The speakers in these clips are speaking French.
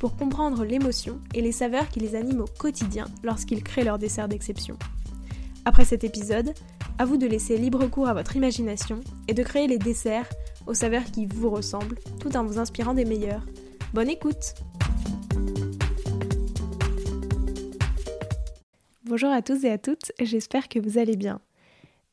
pour comprendre l'émotion et les saveurs qui les animent au quotidien lorsqu'ils créent leur dessert d'exception. Après cet épisode, à vous de laisser libre cours à votre imagination et de créer les desserts aux saveurs qui vous ressemblent tout en vous inspirant des meilleurs. Bonne écoute Bonjour à tous et à toutes, j'espère que vous allez bien.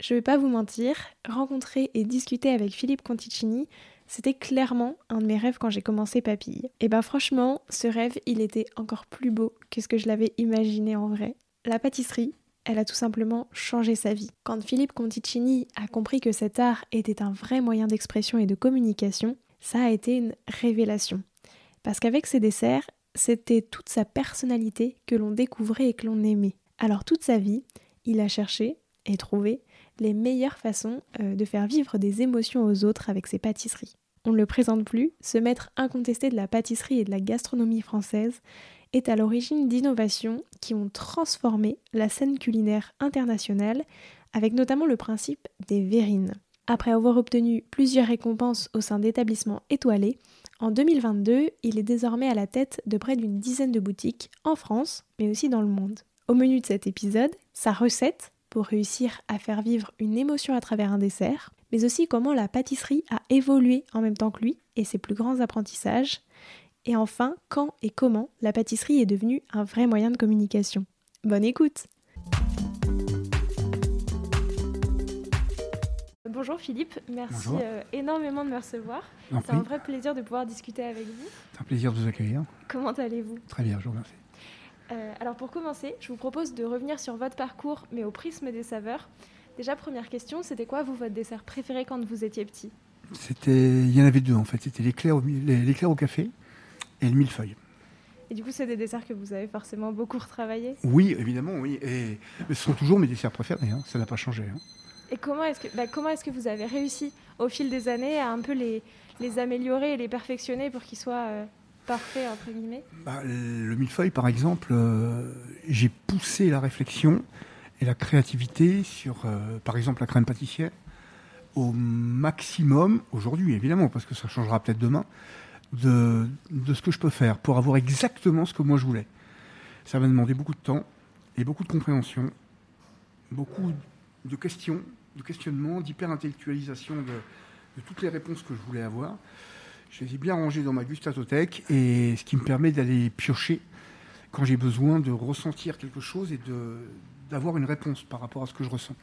Je vais pas vous mentir, rencontrer et discuter avec Philippe Conticini, c'était clairement un de mes rêves quand j'ai commencé Papille. Et ben franchement, ce rêve, il était encore plus beau que ce que je l'avais imaginé en vrai. La pâtisserie, elle a tout simplement changé sa vie. Quand Philippe Conticini a compris que cet art était un vrai moyen d'expression et de communication, ça a été une révélation. Parce qu'avec ses desserts, c'était toute sa personnalité que l'on découvrait et que l'on aimait. Alors toute sa vie, il a cherché et trouvé les meilleures façons euh, de faire vivre des émotions aux autres avec ses pâtisseries. On ne le présente plus, ce maître incontesté de la pâtisserie et de la gastronomie française est à l'origine d'innovations qui ont transformé la scène culinaire internationale, avec notamment le principe des verrines. Après avoir obtenu plusieurs récompenses au sein d'établissements étoilés, en 2022, il est désormais à la tête de près d'une dizaine de boutiques en France, mais aussi dans le monde. Au menu de cet épisode, sa recette pour réussir à faire vivre une émotion à travers un dessert, mais aussi comment la pâtisserie a évolué en même temps que lui et ses plus grands apprentissages, et enfin quand et comment la pâtisserie est devenue un vrai moyen de communication. Bonne écoute Bonjour Philippe, merci euh, énormément de me recevoir. C'est un vrai plaisir de pouvoir discuter avec vous. C'est un plaisir de vous accueillir. Comment allez-vous? Très bien, je vous remercie. Euh, alors pour commencer, je vous propose de revenir sur votre parcours, mais au prisme des saveurs. Déjà, première question, c'était quoi vous votre dessert préféré quand vous étiez petit? C'était, il y en avait deux en fait. C'était l'éclair au, l'éclair au café et le millefeuille. Et du coup, c'est des desserts que vous avez forcément beaucoup retravaillés? Oui, évidemment, oui. Et ce sont toujours mes desserts préférés. Hein. Ça n'a pas changé. Hein. Et comment est-ce que, bah, comment est-ce que vous avez réussi au fil des années à un peu les, les améliorer et les perfectionner pour qu'ils soient euh, parfait, entre guillemets bah, Le millefeuille, par exemple, euh, j'ai poussé la réflexion et la créativité sur, euh, par exemple, la crème pâtissière au maximum, aujourd'hui évidemment, parce que ça changera peut-être demain, de, ce que je peux faire pour avoir exactement ce que moi je voulais. Ça m'a demandé beaucoup de temps et beaucoup de compréhension, beaucoup de questions, de questionnements, d'hyper-intellectualisation de toutes les réponses que je voulais avoir. Je les ai bien rangés dans ma gustatothèque et ce qui me permet d'aller piocher quand j'ai besoin de ressentir quelque chose et d'avoir une réponse par rapport à ce que je ressens.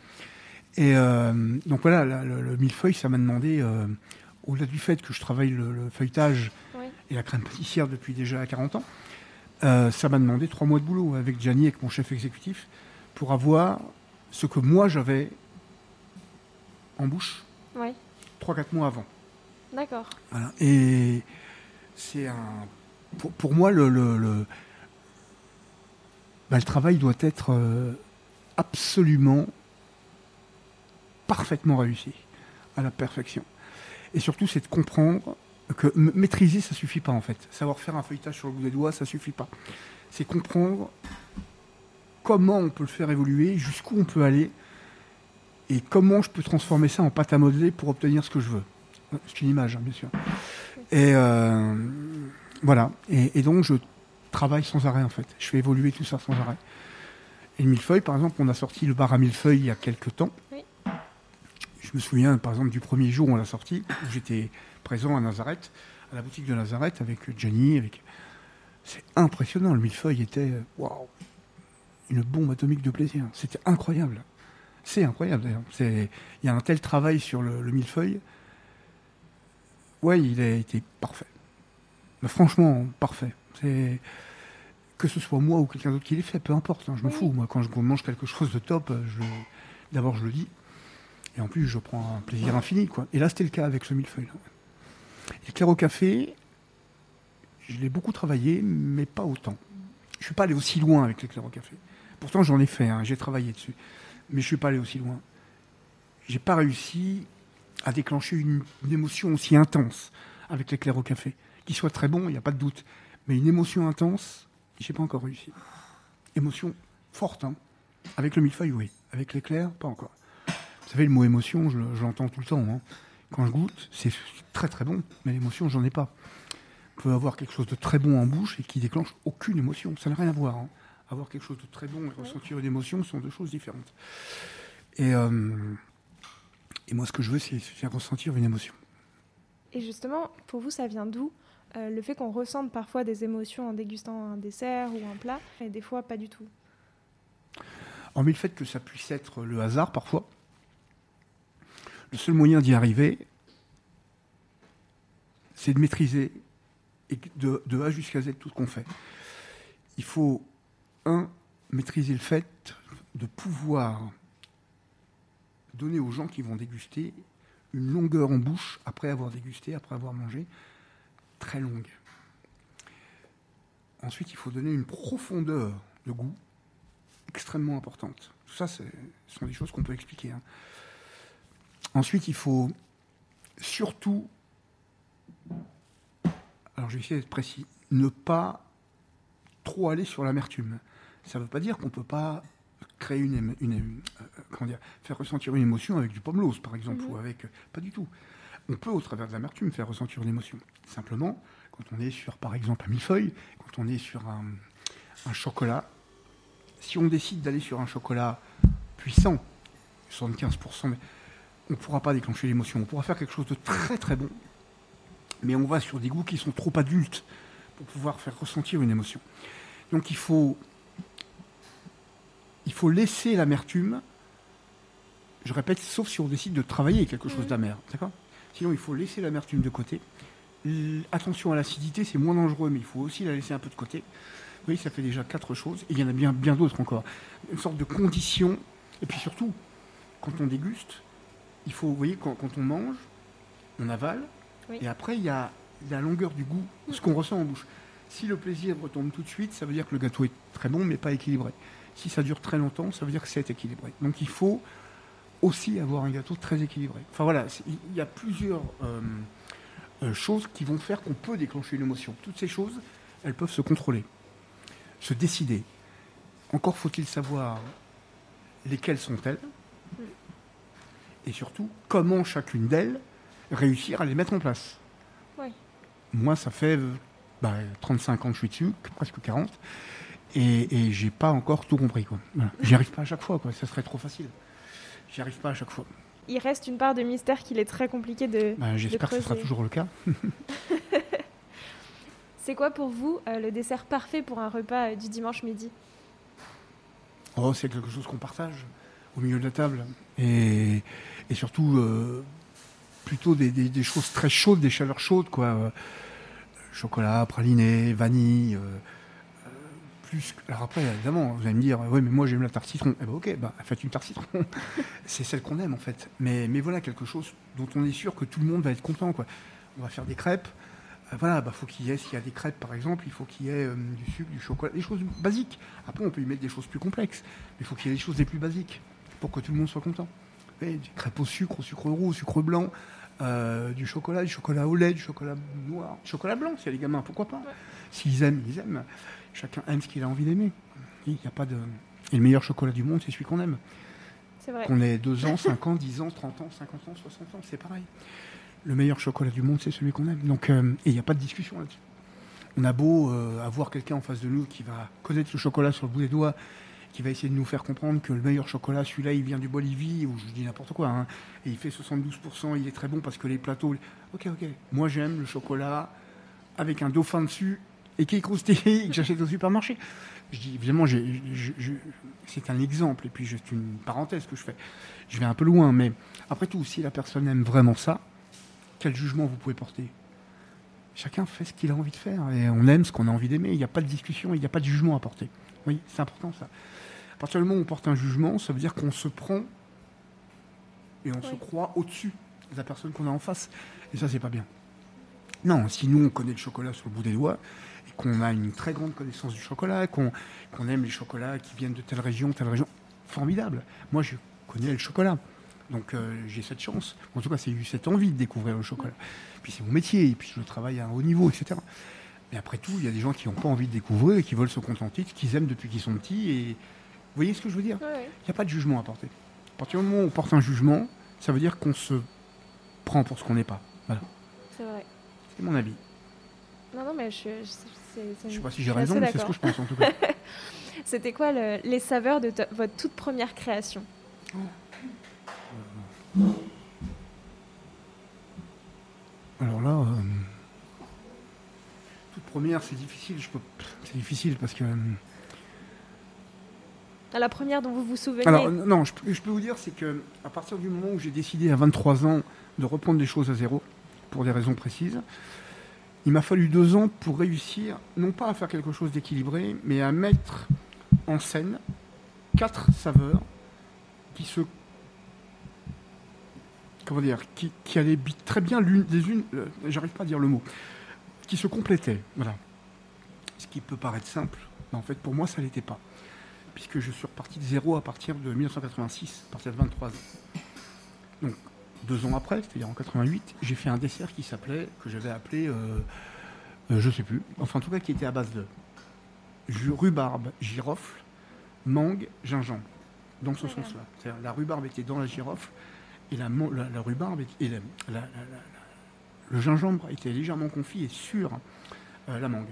Et euh, donc voilà, le, millefeuille, ça m'a demandé, euh, au-delà du fait que je travaille le, feuilletage et la crème pâtissière depuis déjà 40 ans, euh, ça m'a demandé trois mois de boulot avec Gianni, avec mon chef exécutif, pour avoir ce que moi j'avais en bouche trois, 4 mois avant. D'accord. Et c'est un. Pour, moi, le, le, bah, le, travail doit être euh, absolument parfaitement réussi, à la perfection. Et surtout, c'est de comprendre que maîtriser, ça suffit pas en fait. Savoir faire un feuilletage sur le bout des doigts, ça suffit pas. C'est comprendre comment on peut le faire évoluer, jusqu'où on peut aller, et comment je peux transformer ça en pâte à modeler pour obtenir ce que je veux. C'est une image, hein, bien sûr. Et euh, voilà. Et, donc, je travaille sans arrêt, en fait. Je fais évoluer tout ça sans arrêt. Et le millefeuille, par exemple, on a sorti le bar à millefeuille il y a quelques temps. Je me souviens, par exemple, du premier jour où on l'a sorti, où j'étais présent à Nazareth, à la boutique de Nazareth, avec. Avec... C'est impressionnant. Le millefeuille était, waouh, une bombe atomique de plaisir. C'était incroyable. C'est incroyable, d'ailleurs. Il y a un tel travail sur le millefeuille ouais, il a été parfait. Mais franchement, parfait. C'est que ce soit moi ou quelqu'un d'autre qui l'ait fait, peu importe, hein, je m'en fous. Moi, quand je mange quelque chose de top, d'abord je le dis, et en plus je prends un plaisir infini, quoi. Et là, c'était le cas avec ce millefeuille. Et clair au café, je l'ai beaucoup travaillé, mais pas autant. Je suis pas allé aussi loin avec l'éclair au café. Pourtant, j'en ai fait, hein, j'ai travaillé dessus. Mais je suis pas allé aussi loin. J'ai pas réussi à déclencher une, émotion aussi intense avec l'éclair au café. Qu'il soit très bon, il n'y a pas de doute. Mais une émotion intense, j'ai pas encore réussi. Émotion forte, hein. Avec le millefeuille, oui. Avec l'éclair, pas encore. Vous savez, le mot émotion, je, l'entends tout le temps. Hein. Quand je goûte, c'est très très bon, mais l'émotion, j'en ai pas. On peut avoir quelque chose de très bon en bouche et qui déclenche aucune émotion. Ça n'a rien à voir. Hein. Avoir quelque chose de très bon et ressentir une émotion sont deux choses différentes. Et, euh, et moi, ce que je veux, c'est faire ressentir une émotion. Et justement, pour vous, ça vient d'où euh, le fait qu'on ressente parfois des émotions en dégustant un dessert ou un plat, et des fois pas du tout? Hormis le fait que ça puisse être le hasard parfois, le seul moyen d'y arriver, c'est de maîtriser et de, de A jusqu'à Z tout ce qu'on fait. Il faut, un, maîtriser le fait de pouvoir donner aux gens qui vont déguster une longueur en bouche après avoir dégusté, après avoir mangé, très longue. Ensuite, il faut donner une profondeur de goût extrêmement importante. Tout ça, ce sont des choses qu'on peut expliquer. Hein. Ensuite, il faut surtout, alors je vais essayer d'être précis, ne pas trop aller sur l'amertume. Ça ne veut pas dire qu'on ne peut pas créer une, euh, comment dire, faire ressentir une émotion avec du pomelose, par exemple, mhm. ou avec, pas du tout. On peut, au travers de l'amertume, faire ressentir une émotion. Simplement, quand on est sur, par exemple, un millefeuille, quand on est sur un, un chocolat, si on décide d'aller sur un chocolat puissant, 75%, mais on ne pourra pas déclencher l'émotion. On pourra faire quelque chose de très très bon, mais on va sur des goûts qui sont trop adultes pour pouvoir faire ressentir une émotion. Donc il faut, il faut laisser l'amertume, je répète, sauf si on décide de travailler quelque chose d'amer. D'accord? Sinon, il faut laisser l'amertume de côté. Attention à l'acidité, c'est moins dangereux, mais il faut aussi la laisser un peu de côté. Oui, ça fait déjà quatre choses, et il y en a bien, bien d'autres encore. Une sorte de condition, et puis surtout, quand on déguste, il faut, vous voyez, quand, on mange, on avale, et après, il y a la longueur du goût, ce qu'on ressent en bouche. Si le plaisir retombe tout de suite, ça veut dire que le gâteau est très bon, mais pas équilibré. Si ça dure très longtemps, ça veut dire que c'est équilibré. Donc il faut aussi avoir un gâteau très équilibré. Enfin voilà, il y a plusieurs euh, euh, choses qui vont faire qu'on peut déclencher une émotion. Toutes ces choses, elles peuvent se contrôler, se décider. Encore faut-il savoir lesquelles sont-elles et surtout comment chacune d'elles réussir à les mettre en place. Moi, ça fait 35 bah, ans que je suis dessus, presque 40, et, et j'ai pas encore tout compris. Quoi. J'y arrive pas à chaque fois, quoi. ça serait trop facile. J'y arrive pas à chaque fois. Il reste une part de mystère qu'il est très compliqué de. Bah, j'espère que ce sera toujours le cas. C'est quoi pour vous euh, le dessert parfait pour un repas euh, du dimanche midi? Oh, c'est quelque chose qu'on partage au milieu de la table. Et, et surtout, euh, plutôt des, des, choses très chaudes, des chaleurs chaudes, quoi. chocolat, praliné, vanille. Plus. Alors après, évidemment, vous allez me dire, oui, mais moi j'aime la tarte citron. Eh ben ok, bah, faites une tarte citron. c'est celle qu'on aime en fait. Mais, mais voilà, quelque chose dont on est sûr que tout le monde va être content, quoi. On va faire des crêpes. Euh, voilà, bah, faut qu'il y ait, s'il y a des crêpes par exemple, il faut qu'il y ait euh, du sucre, du chocolat, des choses basiques. Après, on peut y mettre des choses plus complexes, mais il faut qu'il y ait des choses les plus basiques pour que tout le monde soit content. des crêpes au sucre, au sucre roux, au sucre blanc, euh, du chocolat, du chocolat au lait, du chocolat noir, du chocolat blanc, s'il y a les gamins, pourquoi pas S'ils aiment, ils aiment. Chacun aime ce qu'il a envie d'aimer. Il a pas de... Et le meilleur chocolat du monde, c'est celui qu'on aime. C'est vrai. Qu'on ait 2 ans, 5 ans, 10 ans, 30 ans, 50 ans, 60 ans, c'est pareil le meilleur chocolat du monde, c'est celui qu'on aime. Donc, euh, et il n'y a pas de discussion là-dessus. On a beau euh, avoir quelqu'un en face de nous qui va connaître le chocolat sur le bout des doigts, qui va essayer de nous faire comprendre que le meilleur chocolat, celui-là, il vient du Bolivie, ou je dis n'importe quoi, hein, et il fait 72%, il est très bon parce que les plateaux. Ok, ok. Moi, j'aime le chocolat avec un dauphin dessus et qui est croustillé, que j'achète au supermarché. Je dis, évidemment, c'est un exemple, et puis juste une parenthèse que je fais. Je vais un peu loin, mais après tout, si la personne aime vraiment ça, quel jugement vous pouvez porter? Chacun fait ce qu'il a envie de faire et on aime ce qu'on a envie d'aimer. Il n'y a pas de discussion, il n'y a pas de jugement à porter. Oui, c'est important ça. À partir du moment où on porte un jugement, ça veut dire qu'on se prend et on se croit au-dessus de la personne qu'on a en face. Et ça, c'est pas bien. Non, si nous, on connaît le chocolat sur le bout des doigts, et qu'on a une très grande connaissance du chocolat, qu'on aime les chocolats qui viennent de telle région, telle région, formidable. Moi, je connais le chocolat. Donc euh, j'ai cette chance. En tout cas, c'est eu cette envie de découvrir le chocolat. Puis c'est mon métier, et puis je travaille à un haut niveau, etc. Mais après tout, il y a des gens qui n'ont pas envie de découvrir et qui veulent se contenter, qu'ils aiment depuis qu'ils sont petits. Et vous voyez ce que je veux dire Il n'y a pas de jugement à porter. À partir du moment où on porte un jugement, ça veut dire qu'on se prend pour ce qu'on n'est pas. Voilà. C'est vrai. C'est mon avis. Non, non, mais je, je, ne sais pas si j'ai raison, mais c'est ce que je pense en tout cas. C'était quoi les saveurs de votre toute première création? Alors là, euh, toute première, c'est difficile. C'est difficile parce que. Euh, la première dont vous vous souvenez. Alors, non, je, je peux vous dire, c'est que à partir du moment où j'ai décidé à 23 ans de reprendre des choses à zéro, pour des raisons précises, il m'a fallu deux ans pour réussir, non pas à faire quelque chose d'équilibré, mais à mettre en scène quatre saveurs qui se comment dire qui, qui allaient très bien l'une des unes euh, j'arrive pas à dire le mot qui se complétaient voilà. Ce qui peut paraître simple mais en fait pour moi ça l'était pas puisque je suis reparti de zéro à partir de 1986 à partir de 23 ans donc deux ans après c'est-à-dire en 88 j'ai fait un dessert qui s'appelait que j'avais appelé euh, euh, je sais plus enfin en tout cas qui était à base de rhubarbe, girofle, mangue, gingembre. Dans ce sens-là. La rhubarbe était dans la girofle et la, rhubarbe et le gingembre était légèrement confit et sur euh, la mangue.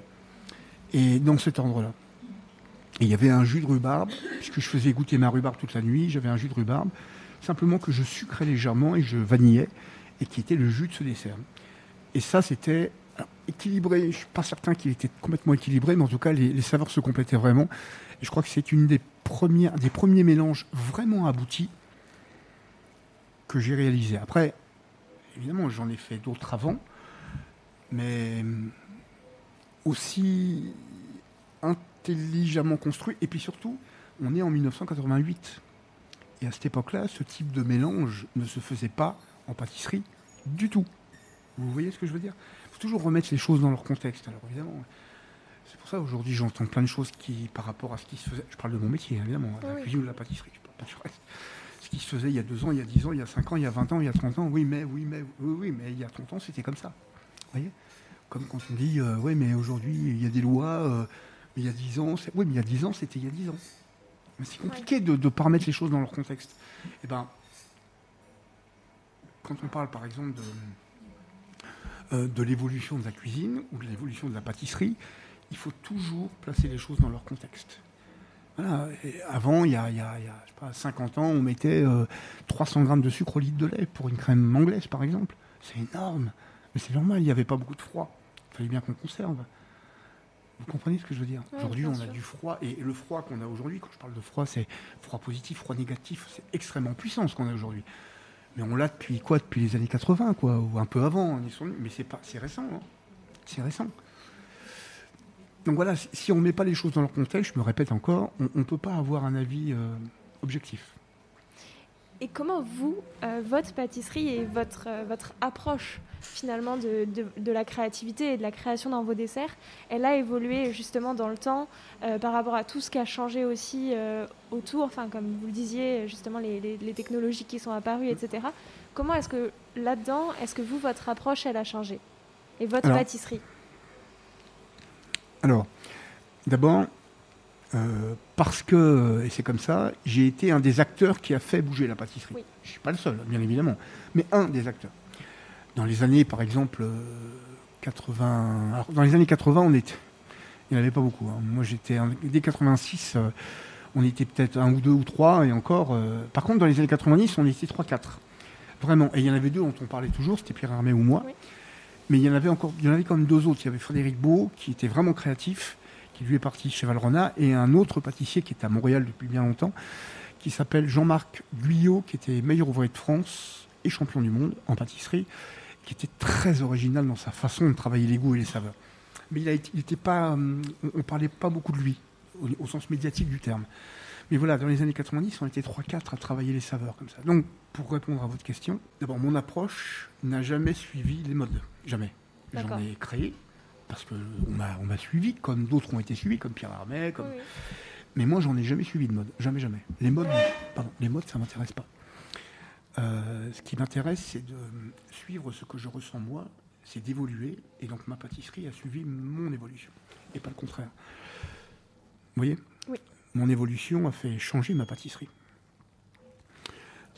Et dans cet ordre-là. Il y avait un jus de rhubarbe, puisque je faisais goûter ma rhubarbe toute la nuit, j'avais un jus de rhubarbe, simplement que je sucrais légèrement et je vanillais, et qui était le jus de ce dessert. Et ça, c'était équilibré. Je ne suis pas certain qu'il était complètement équilibré, mais en tout cas, les, saveurs se complétaient vraiment. Et je crois que c'est une des premières, des premiers mélanges vraiment aboutis que j'ai réalisé. Après, évidemment, j'en ai fait d'autres avant, mais aussi intelligemment construits. Et puis surtout, on est en 1988. Et à cette époque-là, ce type de mélange ne se faisait pas en pâtisserie du tout. Vous voyez ce que je veux dire? Toujours remettre les choses dans leur contexte. Alors évidemment, c'est pour ça aujourd'hui j'entends plein de choses qui, par rapport à ce qui se faisait, je parle de mon métier évidemment, la cuisine ou la pâtisserie, je parle pas du reste. Ce qui se faisait il y a deux ans, il y a dix ans, il y a cinq ans, il y a vingt ans, il y a trente ans, oui mais, oui mais, oui, oui mais il y a trente ans c'était comme ça. Vous voyez? Comme quand on dit, euh, oui mais aujourd'hui il y a des lois, euh, mais il y a dix ans, oui mais il y a dix ans c'était il y a dix ans. Mais c'est compliqué de ne pas remettre les choses dans leur contexte. Et eh ben, quand on parle par exemple de euh, de l'évolution de la cuisine ou de l'évolution de la pâtisserie, il faut toujours placer les choses dans leur contexte. avant, il y a, il y a, pas, 50 ans, on mettait 300 euh, grammes de sucre au litre de lait pour une crème anglaise, par exemple. C'est énorme. Mais c'est normal, il n'y avait pas beaucoup de froid. Il fallait bien qu'on conserve. Vous comprenez ce que je veux dire? Aujourd'hui, on a du froid. Et le froid qu'on a aujourd'hui, quand je parle de froid, c'est froid positif, froid négatif. C'est extrêmement puissant ce qu'on a aujourd'hui. Mais on l'a depuis quoi? Depuis les années 80, quoi, ou un peu avant. Mais c'est pas, c'est récent. Hein. c'est récent. Donc voilà, si on ne met pas les choses dans leur contexte, je me répète encore, on ne peut pas avoir un avis euh, objectif. Et comment vous, euh, votre pâtisserie et votre, euh, votre approche finalement de, de, la créativité et de la création dans vos desserts, elle a évolué justement dans le temps euh, par rapport à tout ce qui a changé aussi autour, enfin comme vous le disiez, justement les, les, technologies qui sont apparues, etc. Comment est-ce que là-dedans, est-ce que vous, votre approche, elle a changé? Et votre pâtisserie? Alors, d'abord, euh, parce que, et c'est comme ça, j'ai été un des acteurs qui a fait bouger la pâtisserie. Je ne suis pas le seul, bien évidemment, mais un des acteurs. Dans les années, par exemple, 80. Alors, dans les années 80, on était. Il n'y en avait pas beaucoup. Hein. Moi, j'étais. Dès 86, euh, on était peut-être un ou deux ou trois, et encore. Euh, par contre, dans les années 90, on était trois, quatre. Vraiment. Et il y en avait deux dont on parlait toujours, c'était Pierre Armé ou moi. Mais il y en avait encore. Il y en avait quand même deux autres. Il y avait Frédéric Beau, qui était vraiment créatif qui lui est parti chez Valrhona, et un autre pâtissier qui est à Montréal depuis bien longtemps, qui s'appelle Jean-Marc Guyot, qui était meilleur ouvrier de France et champion du monde en pâtisserie, qui était très original dans sa façon de travailler les goûts et les saveurs. Mais il, a pas, euh, on ne parlait pas beaucoup de lui, au, sens médiatique du terme. Mais voilà, dans les années 90, on était 3-4 à travailler les saveurs comme ça. Donc, pour répondre à votre question, d'abord, mon approche n'a jamais suivi les modes. Jamais. J'en ai créé parce qu'on m'a, on m'a suivi, comme d'autres ont été suivis, comme Pierre Armet. Comme... Mais moi, j'en ai jamais suivi de mode. Jamais, jamais. Les modes, pardon, les modes ça m'intéresse pas. Euh, ce qui m'intéresse, c'est de suivre ce que je ressens moi, c'est d'évoluer. Et donc, ma pâtisserie a suivi mon évolution, et pas le contraire. Vous voyez? Oui. Mon évolution a fait changer ma pâtisserie.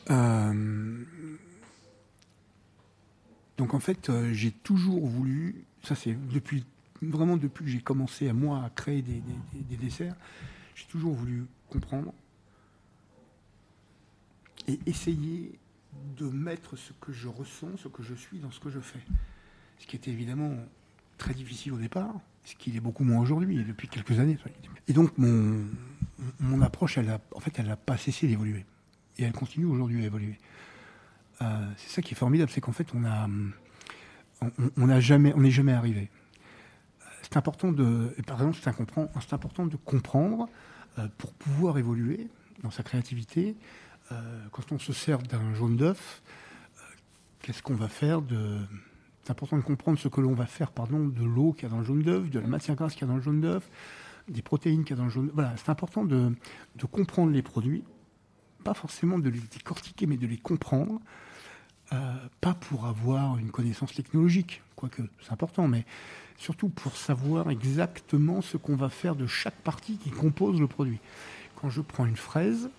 Euh, donc en fait, euh, j'ai toujours voulu, ça c'est depuis vraiment depuis que j'ai commencé à moi à créer des, desserts, j'ai toujours voulu comprendre et essayer de mettre ce que je ressens, ce que je suis dans ce que je fais. Ce qui était évidemment très difficile au départ, ce qui est beaucoup moins aujourd'hui, depuis quelques années. Et donc mon, mon approche, elle a, en fait, elle n'a pas cessé d'évoluer. Et elle continue aujourd'hui à évoluer. Euh, c'est ça qui est formidable, c'est qu'en fait, on a, jamais, on n'est jamais arrivé. C'est important de, par exemple, c'est important de comprendre euh, pour pouvoir évoluer dans sa créativité. Euh, quand on se sert d'un jaune d'œuf, qu'est-ce qu'on va faire c'est important de comprendre ce que l'on va faire pardon, de l'eau qu'il y a dans le jaune d'œuf, de la matière grasse qu'il y a dans le jaune d'œuf, des protéines qu'il y a dans le jaune. Voilà, c'est important de, comprendre les produits, pas forcément de les décortiquer, mais de les comprendre euh, pas pour avoir une connaissance technologique, quoique c'est important, mais surtout pour savoir exactement ce qu'on va faire de chaque partie qui compose le produit. Quand je prends une fraise,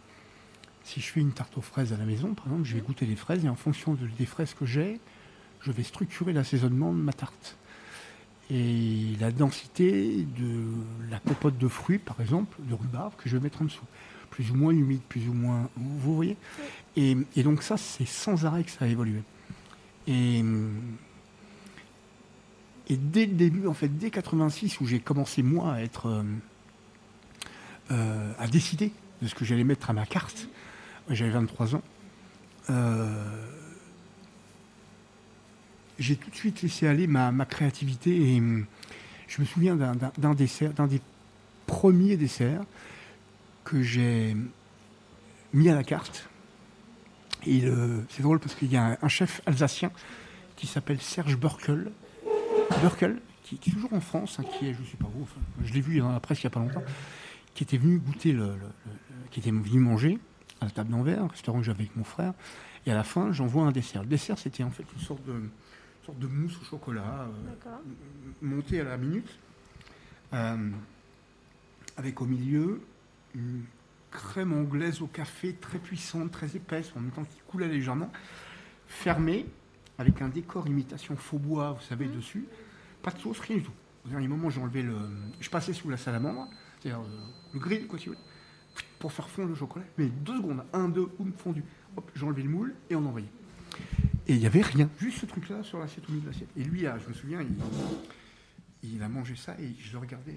si je fais une tarte aux fraises à la maison, par exemple, je vais goûter les fraises et en fonction des fraises que j'ai, je vais structurer l'assaisonnement de ma tarte. Et la densité de la compote de fruits, par exemple, de rhubarbe, que je vais mettre en dessous plus ou moins humide, plus ou moins. Vous voyez et, donc, ça, c'est sans arrêt que ça a évolué. Et, et dès le début, en fait, dès 86, où j'ai commencé, moi, à être. Euh, euh, à décider de ce que j'allais mettre à ma carte, j'avais 23 ans. Euh, j'ai tout de suite laissé aller ma, ma, créativité et je me souviens d'un dessert, d'un des premiers desserts que j'ai mis à la carte. Et c'est drôle parce qu'il y a un, chef alsacien qui s'appelle Serge Burkel, Burkel qui, est toujours en France, hein, qui est, je ne sais pas où, je l'ai vu dans la presse il n'y a pas longtemps, qui était venu goûter, le, qui était venu manger à la table d'Anvers, un restaurant que j'avais avec mon frère. Et à la fin, j'envoie un dessert. Le dessert, c'était en fait une sorte de, sorte de mousse au chocolat, euh, montée à la minute, euh, avec au milieu une crème anglaise au café très puissante, très épaisse, en même temps qui coulait légèrement, fermée, avec un décor imitation faux bois, vous savez, mmh. dessus. Pas de sauce, rien du tout. Au dernier moment, j'ai enlevé le. Je passais sous la salamandre, c'est-à-dire euh, le grill, quoi, si vous voulez, pour faire fondre le chocolat. Mais deux secondes, un, deux, boum, fondu. Hop, j'ai enlevé le moule et on envoyait. Et il n'y avait rien, juste ce truc-là sur l'assiette au milieu de l'assiette. Et lui, je me souviens, il, il, a mangé ça et je le regardais.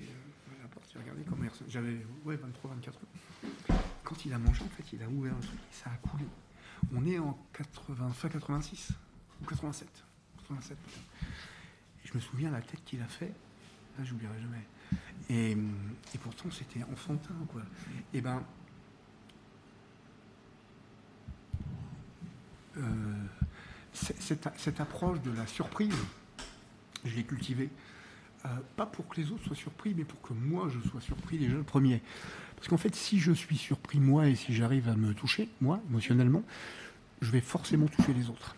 Regardez comment il J'avais ouais, 23, 24 ans. Quand il a mangé, en fait, il a ouvert le truc ça a coulé. On est en 80, fin 86 ou 87. 87 et je me souviens la tête qu'il a fait. Là, j'oublierai jamais. Et, pourtant, c'était enfantin, quoi. Et ben. Euh, cette, approche de la surprise, je l'ai cultivée. Euh, pas pour que les autres soient surpris, mais pour que moi je sois surpris déjà le premier. Parce qu'en fait, si je suis surpris moi et si j'arrive à me toucher, moi, émotionnellement, je vais forcément toucher les autres.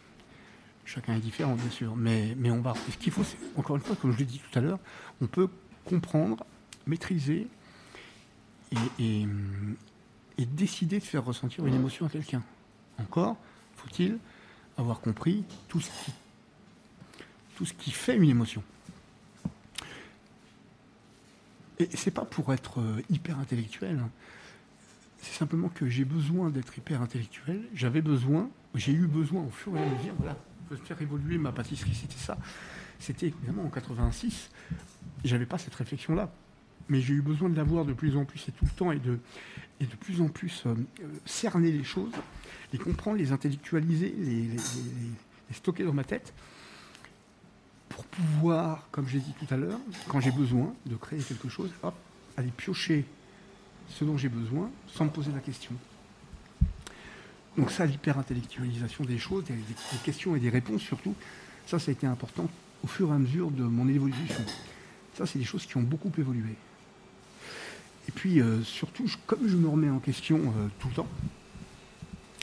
Chacun est différent, bien sûr, mais, mais on va. Ce qu'il faut, c'est, encore une fois, comme je l'ai dit tout à l'heure, on peut comprendre, maîtriser et, et décider de faire ressentir une émotion à quelqu'un. Encore, faut-il avoir compris tout ce qui, tout ce qui fait une émotion. Et c'est pas pour être euh, hyper intellectuel. Hein. C'est simplement que j'ai besoin d'être hyper intellectuel. J'avais besoin, j'ai eu besoin au fur et à mesure, voilà, de faire évoluer ma pâtisserie. C'était ça. C'était évidemment en 86. J'avais pas cette réflexion-là. Mais j'ai eu besoin de l'avoir de plus en plus et tout le temps et de, et de plus en plus euh, euh, cerner les choses, les comprendre, les intellectualiser, les stocker dans ma tête pour pouvoir, comme j'ai dit tout à l'heure, quand j'ai besoin de créer quelque chose, hop, aller piocher ce dont j'ai besoin sans me poser la question. Donc ça, l'hyper-intellectualisation des choses, des, questions et des réponses surtout, ça, ça a été important au fur et à mesure de mon évolution. Ça, c'est des choses qui ont beaucoup évolué. Et puis, euh, surtout, comme je me remets en question euh, tout le temps,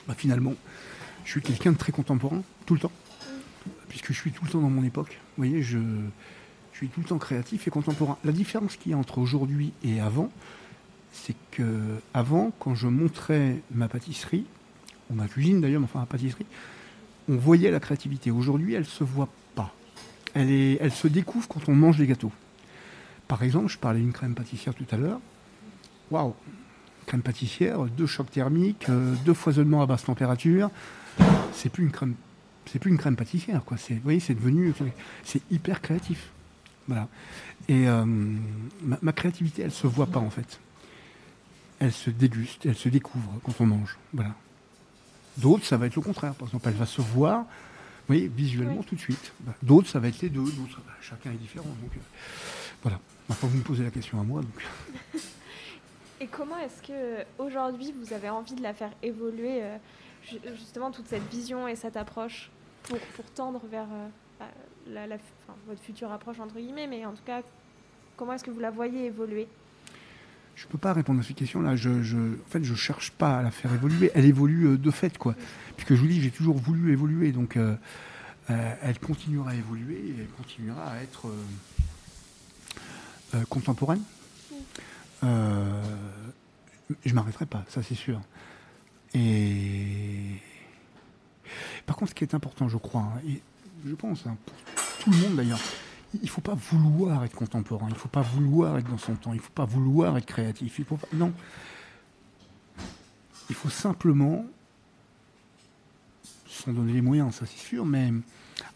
bah, finalement, je suis quelqu'un de très contemporain, tout le temps, puisque je suis tout le temps dans mon époque. Vous voyez, je, suis tout le temps créatif et contemporain. La différence qu'il y a entre aujourd'hui et avant, c'est que avant, quand je montrais ma pâtisserie, ou ma cuisine d'ailleurs, mais enfin ma pâtisserie, on voyait la créativité. Aujourd'hui, elle ne se voit pas. Elle, elle se découvre quand on mange des gâteaux. Par exemple, je parlais d'une crème pâtissière tout à l'heure. Waouh Crème pâtissière, deux chocs thermiques, euh, deux foisonnements à basse température. C'est plus une crème, c'est plus une crème pâtissière, quoi. C'est, vous voyez, c'est devenu, c'est hyper créatif. Voilà. Et euh, ma, ma, créativité, elle se voit pas en fait. Elle se déguste, elle se découvre quand on mange. Voilà. D'autres, ça va être le contraire. Par exemple, elle va se voir, oui, visuellement tout de suite. Bah, d'autres, ça va être les deux. D'autres, bah, chacun est différent. Donc, euh, voilà. Maintenant, vous me posez la question à moi. Donc. Et comment est-ce que aujourd'hui vous avez envie de la faire évoluer euh, justement toute cette vision et cette approche? Pour, pour tendre vers euh, la, la, enfin, votre future approche entre guillemets, mais en tout cas, comment est-ce que vous la voyez évoluer? Je ne peux pas répondre à cette question-là. Je, je, en fait, je cherche pas à la faire évoluer. Elle évolue euh, de fait, quoi. Puisque je vous dis, j'ai toujours voulu évoluer. Donc, euh, euh, elle continuera à évoluer et elle continuera à être euh, euh contemporaine. Euh, je m'arrêterai pas, ça c'est sûr. Et par contre, ce qui est important, je crois, hein, et je pense, hein, pour tout le monde d'ailleurs, il ne faut pas vouloir être contemporain, il ne faut pas vouloir être dans son temps, il ne faut pas vouloir être créatif. Il faut pas, non. Il faut simplement s'en donner les moyens, ça c'est sûr, mais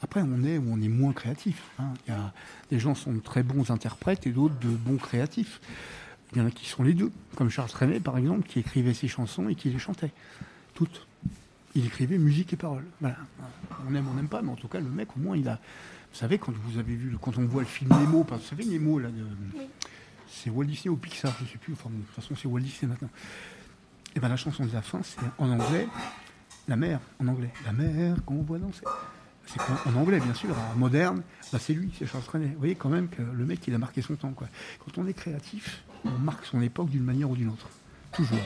après on est ou on est moins créatif. Hein. Des gens sont de très bons interprètes et d'autres de bons créatifs. Il y en a qui sont les deux, comme Charles Trenet par exemple, qui écrivait ses chansons et qui les chantait. Toutes. Il écrivait musique et paroles. Voilà. On aime, on n'aime pas, mais en tout cas, le mec, au moins, il a, vous savez, quand vous avez vu, quand on voit le film Nemo, vous savez Nemo, là, de, oui. c'est Walt Disney ou Pixar, je ne sais plus, enfin, de toute façon c'est Walt Disney maintenant. Et bien la chanson de la fin, c'est en anglais, la mer, en anglais. La mer qu'on voit danser. C'est en anglais, bien sûr, en moderne, bah c'est lui, c'est Charles Trenet. Vous voyez quand même que le mec, il a marqué son temps. Quoi. Quand on est créatif, on marque son époque d'une manière ou d'une autre. Toujours.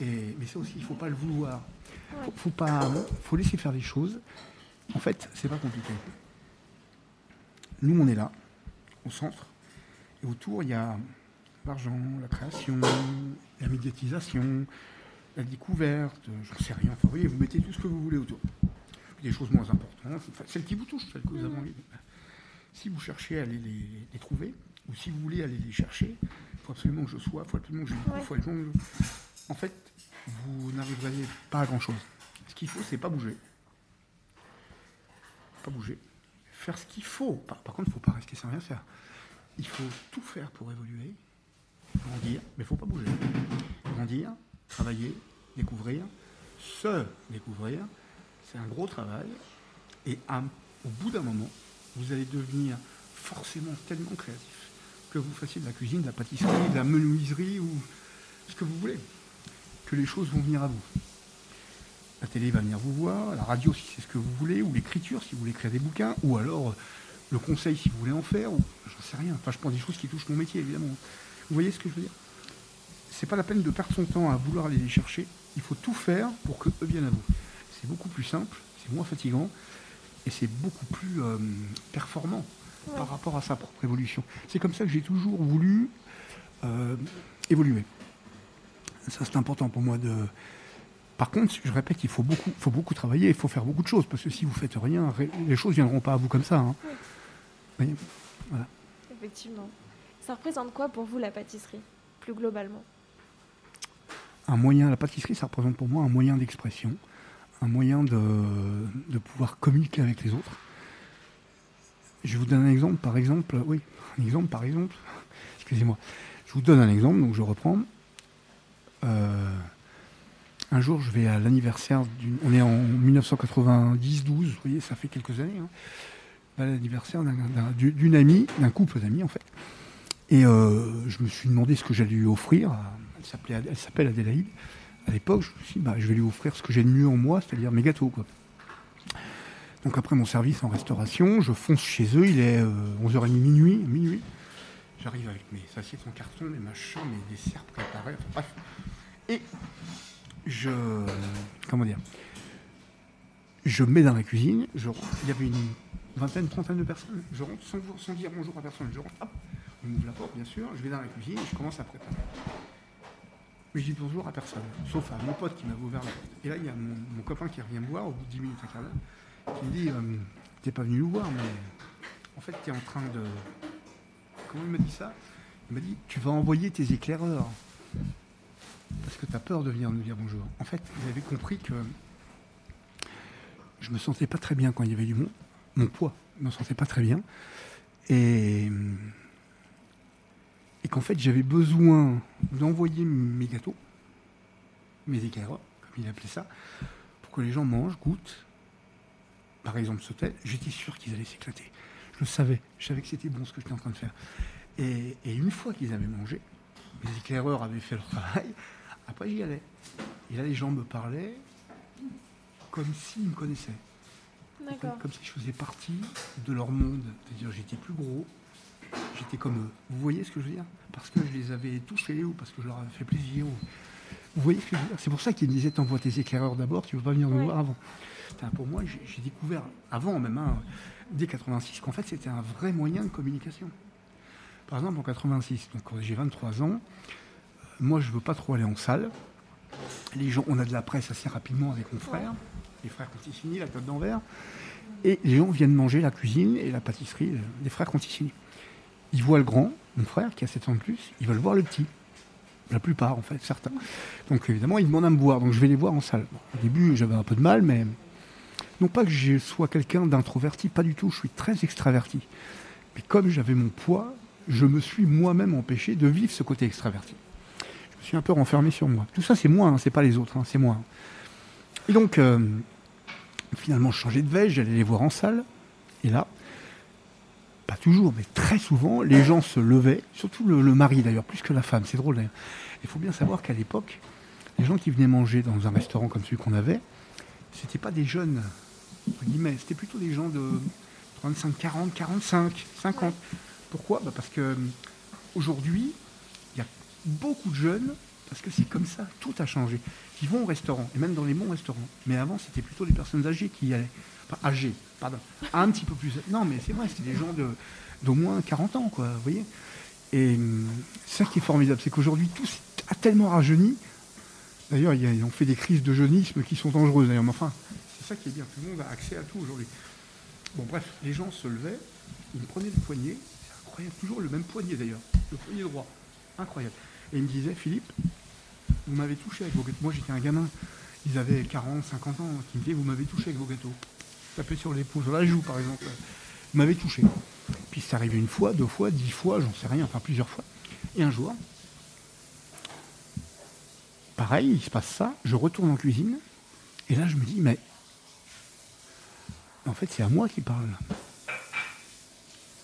Et, mais ça aussi, il ne faut pas le vouloir. Il faut, faut, pas, faut laisser faire les choses. En fait, c'est pas compliqué. Nous, on est là, au centre, et autour, il y a l'argent, la création, la médiatisation, la découverte, j'en sais rien. Enfin, vous voyez, vous mettez tout ce que vous voulez autour. Des choses moins importantes, enfin, celles qui vous touchent, celles que vous avez envie. Si vous cherchez à les, les, les, trouver, ou si vous voulez aller les chercher, il faut absolument que je sois, il faut absolument que je il faut absolument que je... En fait, vous n'arriverez pas à grand-chose. Ce qu'il faut, c'est pas bouger. Pas bouger faire ce qu'il faut. Par, par contre, il ne faut pas rester sans rien faire. Il faut tout faire pour évoluer, grandir, mais il ne faut pas bouger. Grandir, travailler, découvrir, se découvrir, c'est un gros travail. Et à, au bout d'un moment, vous allez devenir forcément tellement créatif que vous fassiez de la cuisine, de la pâtisserie, de la menuiserie ou ce que vous voulez, que les choses vont venir à vous. La télé va venir vous voir, la radio si c'est ce que vous voulez, ou l'écriture si vous voulez écrire des bouquins, ou alors le conseil si vous voulez en faire, ou j'en sais rien. Enfin, je prends des choses qui touchent mon métier, évidemment. Vous voyez ce que je veux dire? C'est pas la peine de perdre son temps à vouloir aller les chercher. Il faut tout faire pour qu'eux viennent à vous. C'est beaucoup plus simple, c'est moins fatigant, et c'est beaucoup plus euh, performant ouais. par rapport à sa propre évolution. C'est comme ça que j'ai toujours voulu euh, évoluer. Ça, c'est important pour moi de par contre, je répète, il faut beaucoup, faut beaucoup travailler, il faut faire beaucoup de choses, parce que si vous faites rien, les choses ne viendront pas à vous comme ça. Hein. Oui. Voilà. Effectivement. Ça représente quoi pour vous la pâtisserie, plus globalement? Un moyen, la pâtisserie, ça représente pour moi un moyen d'expression, un moyen de, de pouvoir communiquer avec les autres. Je vous donne un exemple, par exemple, oui, un exemple, par exemple, excusez-moi. Je vous donne un exemple, donc je reprends. Euh, un jour, je vais à l'anniversaire d'une. On est en 1990-12, vous voyez, ça fait quelques années. Hein, à l'anniversaire d'une amie, d'un couple d'amis en fait. Et euh, je me suis demandé ce que j'allais lui offrir. Elle s'appelle Adélaïde. À l'époque, je me suis dit, bah, je vais lui offrir ce que j'ai de mieux en moi, c'est-à-dire mes gâteaux. Quoi. Donc après mon service en restauration, je fonce chez eux, il est 11h30 minuit, minuit. J'arrive avec mes assiettes en carton, mes machins, mes desserts préparés, enfin, bref. Et je. Comment dire Je mets dans la cuisine, je, il y avait une vingtaine, trentaine de personnes. Je rentre sans, dire bonjour à personne. Je rentre, hop, on ouvre la porte, bien sûr, je vais dans la cuisine et je commence à préparer. Mais je dis bonjour à personne, sauf à mon pote qui m'a ouvert la porte. Et là, il y a mon, copain qui revient me voir au bout de 10 minutes, un quart d'heure, me dit euh, T'es pas venu nous voir, mais en fait, tu es en train de comment il m'a dit ça? Il m'a dit Tu vas envoyer tes éclaireurs. Parce que tu as peur de venir nous dire bonjour. En fait, vous avez compris que je me sentais pas très bien quand il y avait du monde. Mon poids, je me sentais pas très bien. Et, et qu'en fait, j'avais besoin d'envoyer mes gâteaux, mes éclaireurs, comme il appelait ça, pour que les gens mangent, goûtent. Par exemple, ce tel, j'étais sûr qu'ils allaient s'éclater. Je le savais. Je savais que c'était bon ce que j'étais en train de faire. Et, une fois qu'ils avaient mangé, les éclaireurs avaient fait leur travail, après j'y allais. Et là, les gens me parlaient comme s'ils me connaissaient. Comme, comme, si je faisais partie de leur monde. C'est-à-dire, j'étais plus gros, j'étais comme eux. Vous voyez ce que je veux dire? Parce que je les avais touchés ou parce que je leur avais fait plaisir. Vous voyez ce que je veux dire? C'est pour ça qu'ils me disaient T'envoies tes éclaireurs d'abord, tu ne veux pas venir nous voir avant. pour moi, j'ai découvert, avant même, hein, dès 86, qu'en fait, c'était un vrai moyen de communication. Par exemple, en 86, donc j'ai 23 ans, moi, je ne veux pas trop aller en salle. Les gens, on a de la presse assez rapidement avec mon frère, les frères Conticini, la tête d'envers, et les gens viennent manger la cuisine et la pâtisserie euh, des frères Conticini. Ils voient le grand, mon frère, qui a 7 ans de plus, ils veulent voir le petit. La plupart, en fait, certains. Donc, évidemment, ils demandent à me voir, donc je vais les voir en salle. au début, j'avais un peu de mal, mais non pas que je sois quelqu'un d'introverti, pas du tout, je suis très extraverti. Mais comme j'avais mon poids, je me suis moi-même empêché de vivre ce côté extraverti. Je suis un peu renfermé sur moi. Tout ça, c'est moi, hein, c'est pas les autres, hein, c'est moi. Et donc, euh, finalement, je changeais de veille, j'allais les voir en salle. Et là, pas toujours, mais très souvent, les gens se levaient, surtout le, mari d'ailleurs, plus que la femme. C'est drôle d'ailleurs. Il faut bien savoir qu'à l'époque, les gens qui venaient manger dans un restaurant comme celui qu'on avait, c'était pas des jeunes c'était plutôt des gens de 35, 40, 45, 50. Pourquoi? Bah, Parce que euh, aujourd'hui, beaucoup de jeunes, parce que c'est comme ça, tout a changé, qui vont au restaurant, et même dans les bons restaurants. Mais avant, c'était plutôt les personnes âgées qui y allaient. Enfin, âgées, pardon. Un petit peu plus. Non, mais c'est vrai, c'était des gens d'au moins 40 ans, quoi, vous voyez Et ça qui est formidable, c'est qu'aujourd'hui, tout a tellement rajeuni. D'ailleurs, ils ont fait des crises de jeunisme qui sont dangereuses, d'ailleurs. Mais enfin, c'est ça qui est bien, tout le monde a accès à tout aujourd'hui. Bon, bref, les gens se levaient, ils prenaient le poignet, c'est incroyable, toujours le même poignet d'ailleurs, le poignet droit, incroyable. Et ils me disaient, Philippe, vous m'avez touché avec vos gâteaux. Moi j'étais un gamin, ils avaient 40, 50 ans, qui me disaient, vous m'avez touché avec vos gâteaux. Tapé sur l'épaule, sur la joue par exemple. Vous m'avez touché. Puis c'est arrivé une fois, deux fois, dix fois, j'en sais rien, enfin plusieurs fois. Et un jour, pareil, il se passe ça, je retourne en cuisine, et là je me dis, mais en fait, c'est à moi qu'il parle.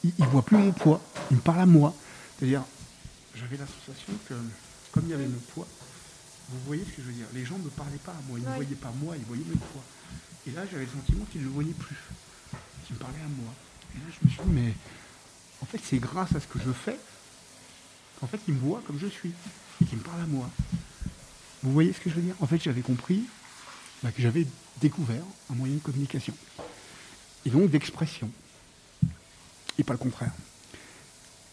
Il ne voit plus mon poids, il me parle à moi. C'est-à-dire, j'avais la sensation que, comme il y avait mon poids, vous voyez ce que je veux dire Les gens ne me parlaient pas à moi, ils ne voyaient pas moi, ils voyaient mon poids. Et là, j'avais le sentiment qu'ils ne le voyaient plus, qu'ils me parlaient à moi. Et là, je me suis dit, mais en fait, c'est grâce à ce que je fais qu'en fait, ils me voient comme je suis et qu'ils me parlent à moi. Vous voyez ce que je veux dire? En fait, j'avais compris bah, que j'avais découvert un moyen de communication et donc d'expression. Et pas le contraire.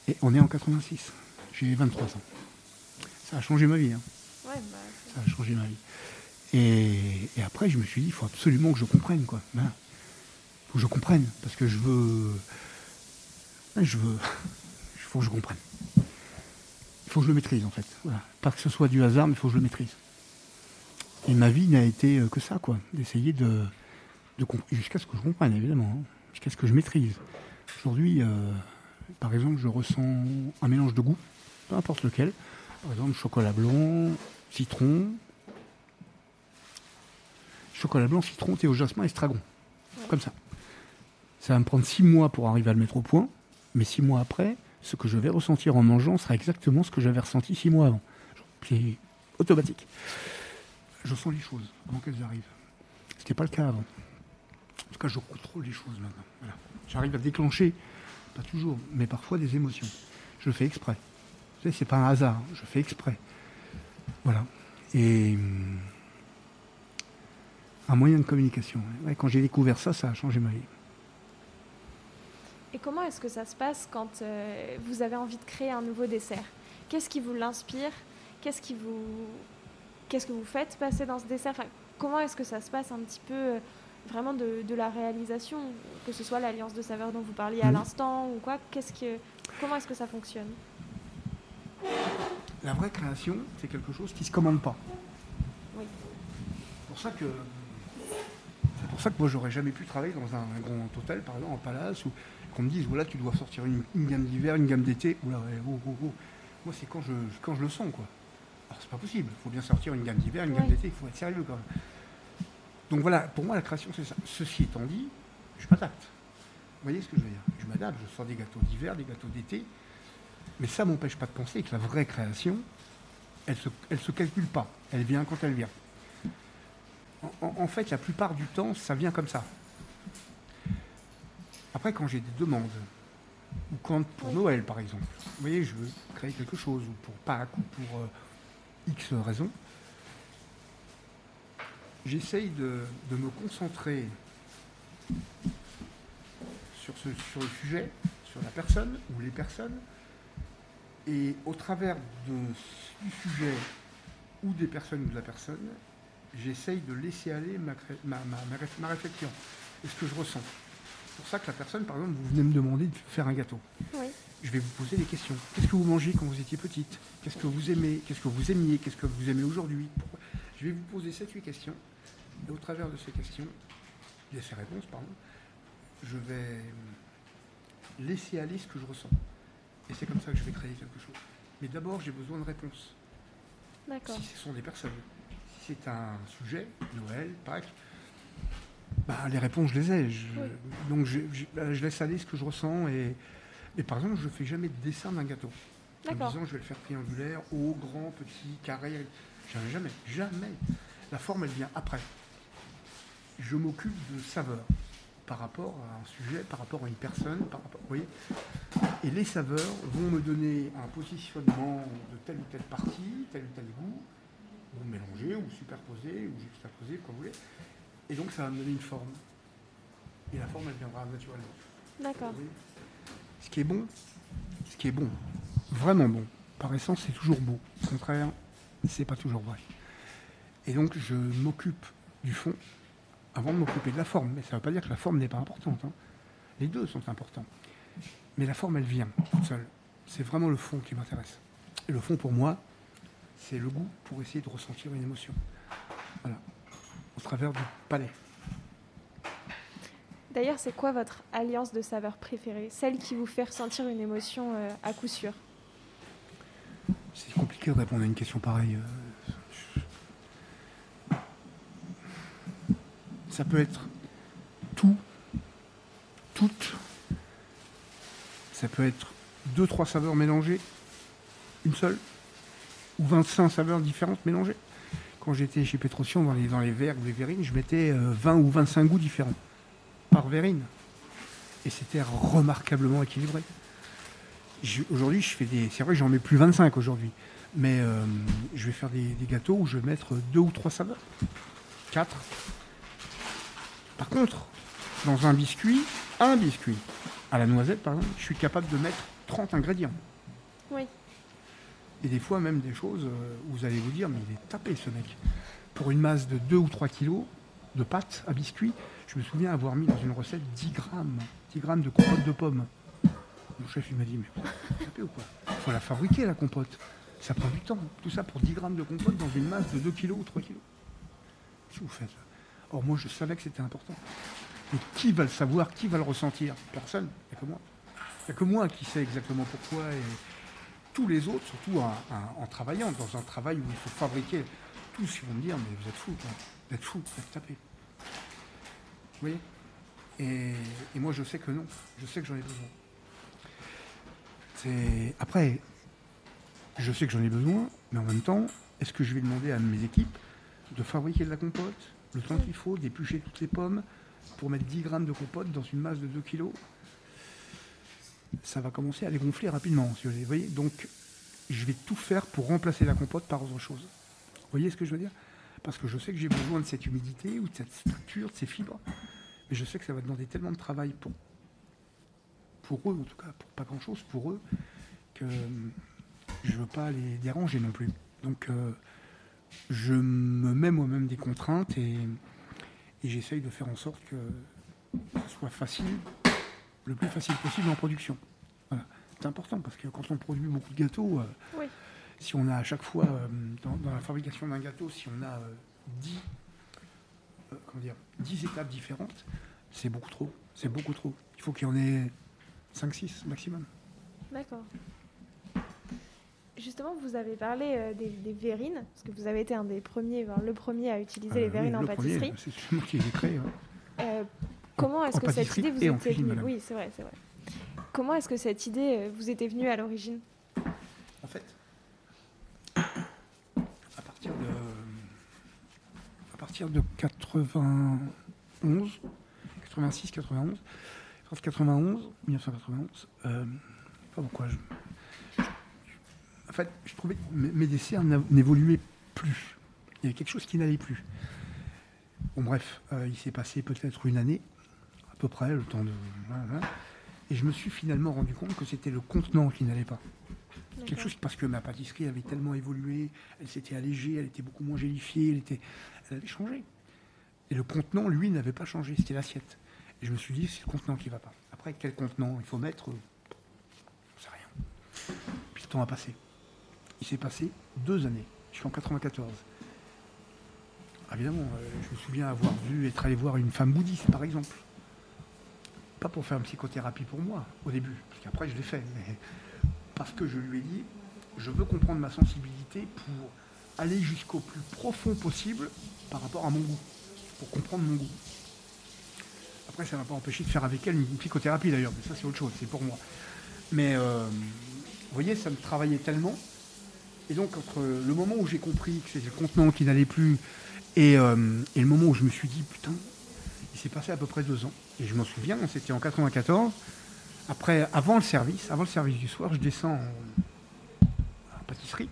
Et on est en 86. J'ai 23 ans. Ça a changé ma vie. Hein. Bah, ça a changé ma vie. Et, après, je me suis dit, il faut absolument que je comprenne. quoi. Il faut que je comprenne. Parce que je veux. Je veux. Il faut que je comprenne. Il faut que je le maîtrise, en fait. Pas que ce soit du hasard, mais il faut que je le maîtrise. Et ma vie n'a été que ça, quoi. D'essayer de jusqu'à ce que je comprenne, évidemment, hein. jusqu'à ce que je maîtrise. Aujourd'hui, euh, par exemple, je ressens un mélange de goût, peu importe lequel. Par exemple, chocolat blanc, citron. Chocolat blanc, citron, thé au jasmin, estragon. Comme ça. Ça va me prendre six mois pour arriver à le mettre au point, mais six mois après, ce que je vais ressentir en mangeant sera exactement ce que j'avais ressenti six mois avant. C'est automatique. Je sens les choses avant qu'elles arrivent. Ce n'était pas le cas avant. En tout cas, je contrôle les choses maintenant. Voilà. J'arrive à déclencher, pas toujours, mais parfois des émotions. Je le fais exprès. C'est pas un hasard, je fais exprès. Voilà. Et hum, un moyen de communication. Ouais, quand j'ai découvert ça, ça a changé ma vie. Et comment est-ce que ça se passe quand euh, vous avez envie de créer un nouveau dessert? Qu'est-ce qui vous l'inspire? Qu'est-ce qui vous qu'est-ce que vous faites passer dans ce dessert? Enfin, Comment est-ce que ça se passe un petit peu euh, vraiment de, de, la réalisation, que ce soit l'alliance de saveurs dont vous parliez à mmh. l'instant ou quoi Qu'est-ce que comment est-ce que ça fonctionne? La vraie création, c'est quelque chose qui se commande pas. Oui. C'est pour ça que c'est pour ça que moi j'aurais jamais pu travailler dans un, grand hôtel, par exemple, en palace, ou qu'on me dise voilà tu dois sortir une, gamme d'hiver, une gamme d'été. Oula, oh, oh, oh. Moi c'est quand je quand je le sens quoi. Alors c'est pas possible. Il faut bien sortir une gamme d'hiver, une gamme d'été. Il faut être sérieux quand même. Donc voilà, pour moi la création c'est ça. Ceci étant dit, je m'adapte. Vous voyez ce que je veux dire? Je m'adapte. Je sors des gâteaux d'hiver, des gâteaux d'été. Mais ça m'empêche pas de penser que la vraie création, elle se, elle se calcule pas. Elle vient quand elle vient. En, fait, la plupart du temps, ça vient comme ça. Après, quand j'ai des demandes, ou quand pour Noël par exemple, vous voyez, je veux créer quelque chose, ou pour Pâques, ou pour euh, X raisons, j'essaye de, me concentrer sur, ce, sur le sujet, sur la personne ou les personnes, et au travers de, du sujet ou des personnes ou de la personne, j'essaye de laisser aller ma, ma, ma, réflexion et ce que je ressens. C'est pour ça que la personne, par exemple, vous venez me demander de faire un gâteau. Je vais vous poser des questions. Qu'est-ce que vous mangez quand vous étiez petite? Qu'est-ce que vous aimez? Qu'est-ce que vous aimiez? Qu'est-ce que vous aimez aujourd'hui? Je vais vous poser 7-8 questions. Et au travers de ces questions, et ces réponses, pardon, je vais laisser aller ce que je ressens. Et c'est comme ça que je vais créer quelque chose. Mais d'abord, j'ai besoin de réponses. D'accord. Si ce sont des personnes c'est un sujet, Noël, Pâques, bah, les réponses, je les ai. Donc bah, je, laisse aller ce que je ressens. Et, et par exemple, je ne fais jamais de dessin d'un gâteau. En disant, je vais le faire triangulaire, haut, grand, petit, carré. Jamais, jamais, jamais. La forme, elle vient après. Je m'occupe de saveur par rapport à un sujet, par rapport à une personne, par rapport, vous voyez Et les saveurs vont me donner un positionnement de telle ou telle partie, tel ou tel goût, ou mélanger, ou superposer, ou juxtaposer, comme vous voulez. Et donc ça va me donner une forme. Et la forme, elle viendra naturellement. D'accord. Ce qui est bon, ce qui est bon, vraiment bon, par essence, c'est toujours beau. Au contraire, c'est pas toujours vrai. Et donc je m'occupe du fond avant de m'occuper de la forme. Mais ça ne veut pas dire que la forme n'est pas importante. Hein. Les deux sont importants. Mais la forme, elle vient toute seule. C'est vraiment le fond qui m'intéresse. Et le fond, pour moi, c'est le goût pour essayer de ressentir une émotion. Voilà. Au travers du palais. D'ailleurs, c'est quoi votre alliance de saveurs préférée Celle qui vous fait ressentir une émotion euh, à coup sûr? C'est compliqué de répondre à une question pareille. Euh. Ça peut être tout, toutes. Ça peut être deux, trois saveurs mélangées, une seule ou 25 saveurs différentes mélangées. Quand j'étais chez Petrocion, dans les, dans les verres ou les verrines, je mettais 20 euh, ou 25 goûts différents par verrine. Et c'était remarquablement équilibré. Aujourd'hui, je fais des. C'est vrai que j'en mets plus 25 aujourd'hui. Mais euh, je vais faire des, gâteaux où je vais mettre deux ou trois saveurs. Quatre. Par contre, dans un biscuit, un biscuit, à la noisette par exemple, je suis capable de mettre 30 ingrédients. Oui. Et des fois, même des choses euh, où vous allez vous dire, mais il est tapé ce mec. Pour une masse de 2 ou 3 kilos de pâte à biscuit, je me souviens avoir mis dans une recette 10 grammes, 10 grammes de compote de pommes. Mon chef, il m'a dit, mais tapé ou quoi? Il faut la fabriquer, la compote. Ça prend du temps. Tout ça pour 10 grammes de compote dans une masse de 2 kilos ou 3 kilos. Qu'est-ce que vous faites Or, moi, je savais que c'était important. Mais qui va le savoir Qui va le ressentir? Personne. Il n'y a que moi. Il n'y a que moi qui sais exactement pourquoi et tous les autres, surtout en, travaillant dans un travail où il faut fabriquer, tous ils vont me dire mais vous êtes fous, vous êtes fous, vous êtes tapés. Vous voyez? Et, moi je sais que non, je sais que j'en ai besoin. Après, je sais que j'en ai besoin, mais en même temps, est-ce que je vais demander à mes équipes de fabriquer de la compote, le temps qu'il faut, d'éplucher toutes les pommes, pour mettre 10 grammes de compote dans une masse de 2 kg, ça va commencer à les gonfler rapidement. Si vous voyez Donc, je vais tout faire pour remplacer la compote par autre chose. Vous voyez ce que je veux dire? Parce que je sais que j'ai besoin de cette humidité ou de cette structure, de ces fibres. Mais je sais que ça va demander tellement de travail pour, pour eux, en tout cas, pour pas grand-chose, pour eux, que je ne veux pas les déranger non plus. Donc, euh, je me mets moi-même des contraintes et, j'essaye de faire en sorte que ce soit facile, le plus facile possible en production. C'est important parce que quand on produit beaucoup de gâteaux, euh, si on a à chaque fois, euh, dans, la fabrication d'un gâteau, si on a 10, euh, étapes différentes, c'est beaucoup trop. C'est beaucoup trop. Il faut qu'il y en ait 5-6 maximum. D'accord. Justement, vous avez parlé des, verrines, parce que vous avez été un des premiers, le premier à utiliser les verrines en pâtisserie. C'est moi qui les ai créées. comment est-ce que cette idée vous était venue Oui, c'est vrai, c'est vrai. Comment est-ce que cette idée euh, vous était venue à l'origine? En fait, à partir de, à partir de 91, 86, 91, 91, 1991, euh, pas pourquoi je, fait, je trouvais que mes desserts n'évoluaient plus. Il y avait quelque chose qui n'allait plus. Bon, bref, euh, il s'est passé peut-être une année, à peu près, le temps de. Et je me suis finalement rendu compte que c'était le contenant qui n'allait pas. Quelque chose parce que ma pâtisserie avait tellement évolué, elle s'était allégée, elle était beaucoup moins gélifiée, elle, était, elle avait changé. Et le contenant, lui, n'avait pas changé, c'était l'assiette. Et je me suis dit, c'est le contenant qui ne va pas. Après, quel contenant il faut mettre? Je ne sais rien. Puis le temps a passé. Il s'est passé deux années. Je suis en 94. Évidemment, euh, je me souviens avoir vu être allé voir une femme bouddhiste, par exemple pas pour faire une psychothérapie pour moi au début, parce qu'après je l'ai fait, mais parce que je lui ai dit, je veux comprendre ma sensibilité pour aller jusqu'au plus profond possible par rapport à mon goût, pour comprendre mon goût. Après, ça ne m'a pas empêché de faire avec elle une psychothérapie d'ailleurs, mais ça c'est autre chose, c'est pour moi. Mais euh, vous voyez, ça me travaillait tellement. Et donc, entre le moment où j'ai compris que c'était le contenant qui n'allait plus et, euh, et, le moment où je me suis dit, putain, il s'est passé à peu près deux ans. Et je m'en souviens, c'était en 94. Après, avant le service, avant le service du soir, je descends en, pâtisserie.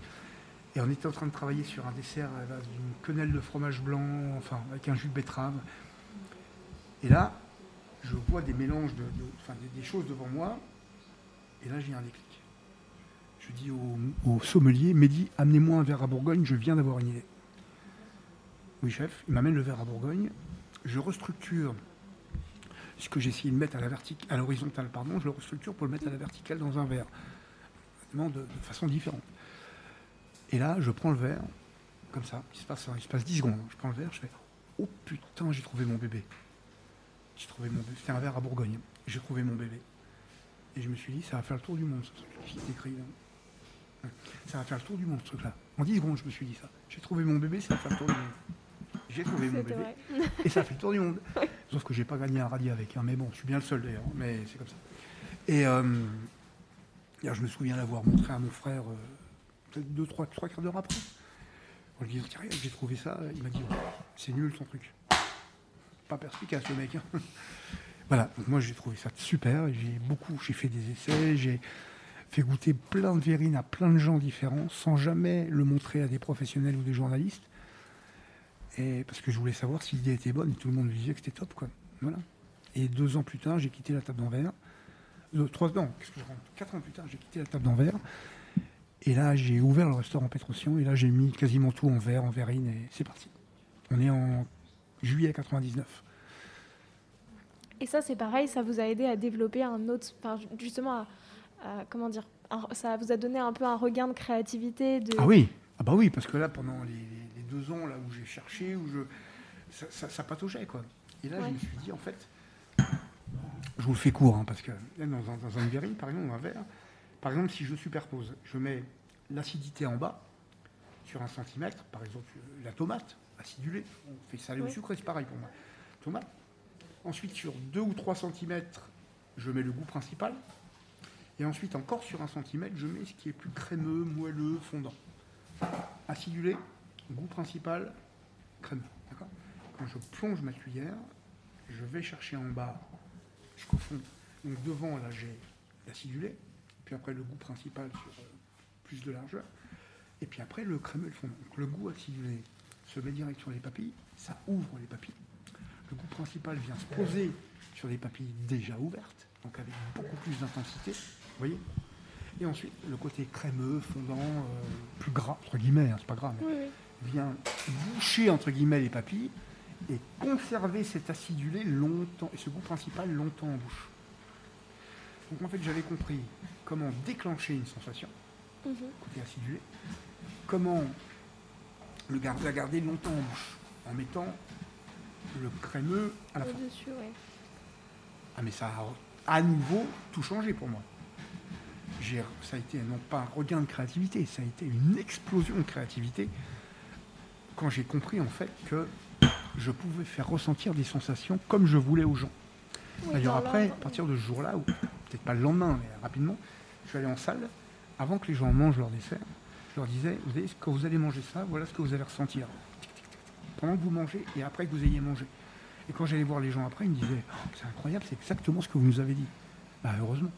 Et on était en train de travailler sur un dessert avec une quenelle de fromage blanc, enfin, avec un jus de betterave. Et là, je vois des mélanges, de, enfin, des, choses devant moi. Et là, j'ai un déclic. Je dis au, au sommelier, Mehdi, amenez-moi un verre à Bourgogne, je viens d'avoir une idée. Oui, chef, il m'amène le verre à Bourgogne je restructure ce que j'ai essayé de mettre à la verticale, à l'horizontale, pardon, je le restructure pour le mettre à la verticale dans un verre, de, façon différente. Et là, je prends le verre, comme ça, il se passe, il se passe 10 secondes, je prends le verre, je fais Oh putain, j'ai trouvé mon bébé. J'ai trouvé mon bébé. C'était un verre à Bourgogne. J'ai trouvé mon bébé. Et je me suis dit, ça va faire le tour du monde. Ça va faire le tour du monde, ce truc-là. En 10 secondes, je me suis dit ça. J'ai trouvé mon bébé, ça va faire le tour du monde j'ai trouvé mon bébé. Et ça fait le tour du monde. Sauf que j'ai pas gagné un rallye avec. Hein. Mais bon, je suis bien le seul d'ailleurs. Mais c'est comme ça. Et euh, je me souviens l'avoir montré à mon frère euh, peut-être deux, trois, trois quarts d'heure après. En lui disant, j'ai trouvé ça. Il m'a dit, oh, c'est nul ton truc. Pas perspicace le mec. Hein. voilà, donc moi j'ai trouvé ça super. J'ai beaucoup, j'ai fait des essais, j'ai fait goûter plein de verrines à plein de gens différents sans jamais le montrer à des professionnels ou des journalistes. Et parce que je voulais savoir si l'idée était bonne et tout le monde me disait que c'était top. Quoi. Voilà. Et deux ans plus tard, j'ai quitté la table d'envers. Euh, trois ans, qu'est-ce que je rentre Quatre ans plus tard, j'ai quitté la table d'envers. Et là, j'ai ouvert le restaurant Petrosian. Et là, j'ai mis quasiment tout en verre, en verrine. Et c'est parti. On est en juillet 99. Et ça, c'est pareil, ça vous a aidé à développer un autre. justement, à, comment dire Ça vous a donné un peu un regain de créativité. De... Ah oui, ah bah oui, parce que là, pendant les deux ans là où j'ai cherché, où je, ça, ça, pataugeait quoi. Et là, je me suis dit en fait, je vous le fais court, hein, parce que dans un, dans un verre, par exemple, un verre, par exemple, si je superpose, je mets l'acidité en bas sur un centimètre, par exemple la tomate acidulée, on fait salé au sucre, c'est pareil pour moi. Tomate. Ensuite, sur 2 ou 3 centimètres, je mets le goût principal. Et ensuite, encore sur un centimètre, je mets ce qui est plus crémeux, moelleux, fondant. Acidulé, Goût principal, crème. Quand je plonge ma cuillère, je vais chercher en bas jusqu'au fond. Donc devant, là, j'ai l'acidulé, puis après le goût principal sur euh, plus de largeur, et puis après le crémeux et le fondant. Donc le goût acidulé se met direct sur les papilles, ça ouvre les papilles. Le goût principal vient se poser sur les papilles déjà ouvertes, donc avec beaucoup plus d'intensité, vous voyez Et ensuite, le côté crémeux, fondant, euh, plus gras, entre guillemets, hein, c'est pas grave, mais Oui, oui. vient boucher entre guillemets les papilles et conserver cet acidulé longtemps et ce goût principal longtemps en bouche. Donc en fait j'avais compris comment déclencher une sensation Mhm. côté acidulé, comment le gar- la garder longtemps en bouche en mettant le crémeux à la fin. Ouais. Ah mais ça a à nouveau tout changé pour moi. Ça a été non pas un regain de créativité, ça a été une explosion de créativité quand j'ai compris en fait que je pouvais faire ressentir des sensations comme je voulais aux gens. Oui, D'ailleurs après, à partir de ce jour-là, ou peut-être pas le lendemain, mais rapidement, je suis allé en salle, avant que les gens mangent leur dessert, je leur disais, vous savez, quand vous allez manger ça, voilà ce que vous allez ressentir. Pendant que vous mangez et après que vous ayez mangé. Et quand j'allais voir les gens après, ils me disaient, Oh, c'est incroyable, c'est exactement ce que vous nous avez dit. Bah, heureusement.